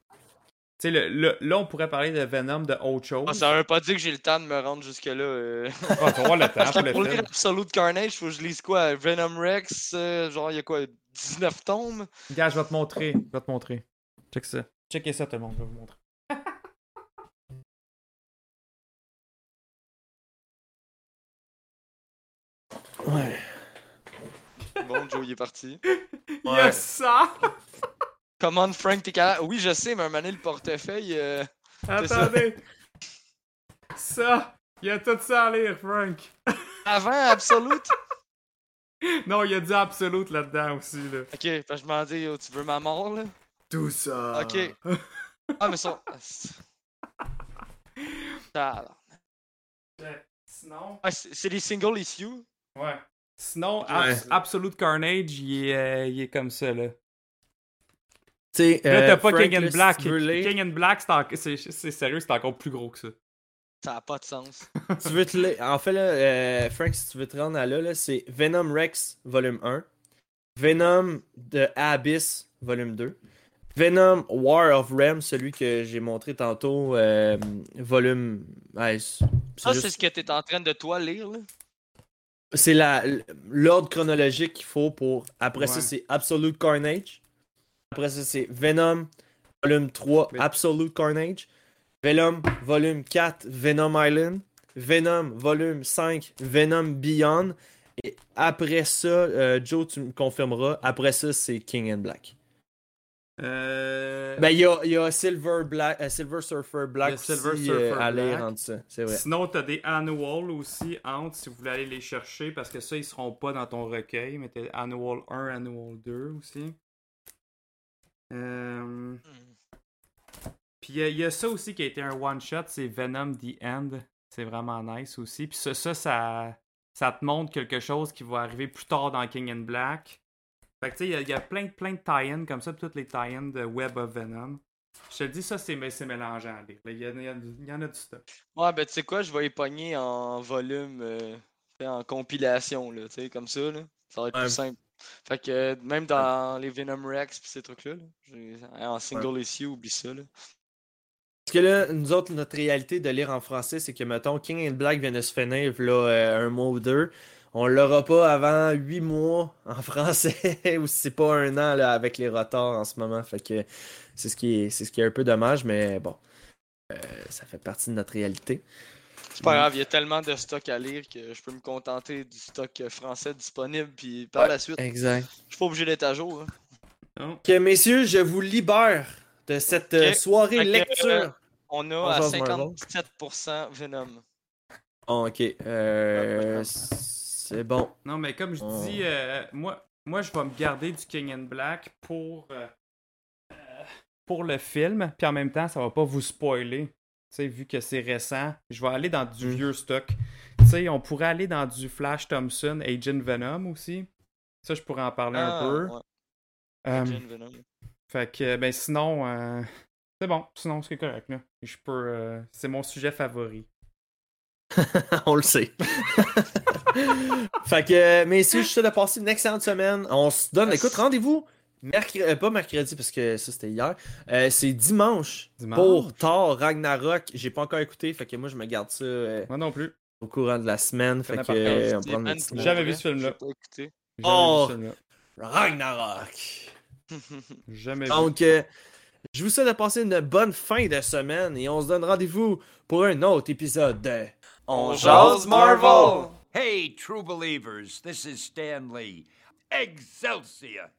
Tu sais, le- le- là, on pourrait parler de Venom de autre chose. Ah, ça veut pas dire que j'ai le temps de me rendre jusque-là. euh. Ah, tu le temps pour le Pour lire. Absolute Carnage, faut que je lise quoi? Venom Rex, euh, genre il y a quoi? 19 tomes? Gars, je vais te montrer. Je vais te montrer. Check ça. Checkez ça, tout le monde. Je vais vous montrer. Ouais. Bon, Joe, il est parti. Il y a ça! Comment Frank, t'es capable Oui, je sais, mais un mané le portefeuille. euh. Attendez! Ça! Il y a tout ça à lire, Frank! Avant Absolute? Non, il y a du Absolute là-dedans aussi, là. Ok, parce que je m'en dis, oh, tu veux ma mort là? Tout ça! Ok. Ah, mais ça. Ah, Sinon... ah, c'est c'est les single issues. Ouais. Sinon, Abs- Absolute Carnage, il est, euh, il est comme ça, là. Tu sais, Là, euh, t'as pas là, in si Black. tu in Black, c'est sérieux, c'est encore plus gros que ça. Ça a pas de sens. tu veux te lire- En fait, là, euh, Frank, si tu veux te rendre à là, là, c'est Venom Rex, volume 1. Venom de Abyss, volume 2. Venom War of Realms, celui que j'ai montré tantôt, euh, volume. ouais, c'est Ça, juste- c'est ce que t'es en train de toi lire là? C'est la- l'ordre chronologique qu'il faut pour. Après ça, c'est Absolute Carnage. Après ça, c'est Venom, volume 3, Mais- Absolute Carnage. Venom, volume 4, Venom Island. Venom, volume 5, Venom Beyond. Et après ça, euh, Joe, tu me confirmeras. Après ça, c'est King and Black. Euh... Ben, il y a, y a Silver, Black, euh, Silver Surfer Black Il y a Silver aussi, Surfer euh, à lire entre ça. C'est vrai. Sinon, t'as des annual aussi entre si vous voulez aller les chercher parce que ça, ils seront pas dans ton recueil, mais t'as annual 1, annual 2 aussi. Euh... Puis il y, y a ça aussi qui a été un one shot, c'est Venom The End. C'est vraiment nice aussi. Puis ça, ça, ça, ça te montre quelque chose qui va arriver plus tard dans King and Black. Fait que tu sais, il y a- il y, a plein, plein de tie-ins comme ça, toutes les tie-ins de Web of Venom. Je te le dis, ça, c'est c'est mélangeant à lire. Il y, y a- il y en a du stuff. Ouais, ben tu sais quoi, je vais y pogner en volume, euh, en compilation là, tu sais, comme ça là. Ça va être Ouais. plus simple. Fait que euh, même dans les Venom Rex pis ces trucs-là, là, en single issue, oublie ça. Là. Parce que là, nous autres, notre réalité de lire en français, c'est que, mettons, King and Black vient de se finir, là, euh, un mois ou deux. On l'aura pas avant huit mois en français, ou si c'est pas un an, là, avec les retards en ce moment. Fait que c'est ce qui est, c'est ce qui est un peu dommage, mais bon. Euh, ça fait partie de notre réalité. C'est pas grave, il y a tellement de stock à lire que je peux me contenter du stock français disponible, puis par la suite, Exact. je suis pas obligé d'être à jour. hein. Ok, messieurs, je vous libère de cette euh, soirée lecture. euh, On a On à jase Marvel. 57% Venom. Bon, ok. Euh, c'est bon. Non, mais comme je Oh. dis, euh, moi, moi, je vais me garder du King and Black pour, euh, pour le film, puis en même temps, ça va pas vous spoiler. Tu sais, vu que c'est récent, je vais aller dans du Mm. vieux stock. Tu sais, on pourrait aller dans du Flash Thompson, Agent Venom aussi. Ça, je pourrais en parler un peu. Ah, ouais, Euh, Agent Venom. fait que, ben sinon, euh, c'est bon. Sinon, c'est correct, là. Je peux... euh, c'est mon sujet favori. On le sait. fait que, euh, messieurs, je suis sûr de passer une excellente semaine. On se donne, écoute, rendez-vous. Mercredi, euh, pas mercredi parce que ça c'était hier. Euh, c'est dimanche, Dimanche. pour Thor Ragnarok. J'ai pas encore écouté, fait que moi je me garde ça euh, Moi non plus. au courant de la semaine. Fait que euh, on prend petit- Jamais vu ce film-là. j'ai pas écouté. J'ai Oh! jamais vu ce Ragnarok. Jamais vu. Donc, euh, je vous souhaite de passer une bonne fin de semaine et on se donne rendez-vous pour un autre épisode de On jase Marvel! Hey, true believers, this is Stan Lee. Excelsior!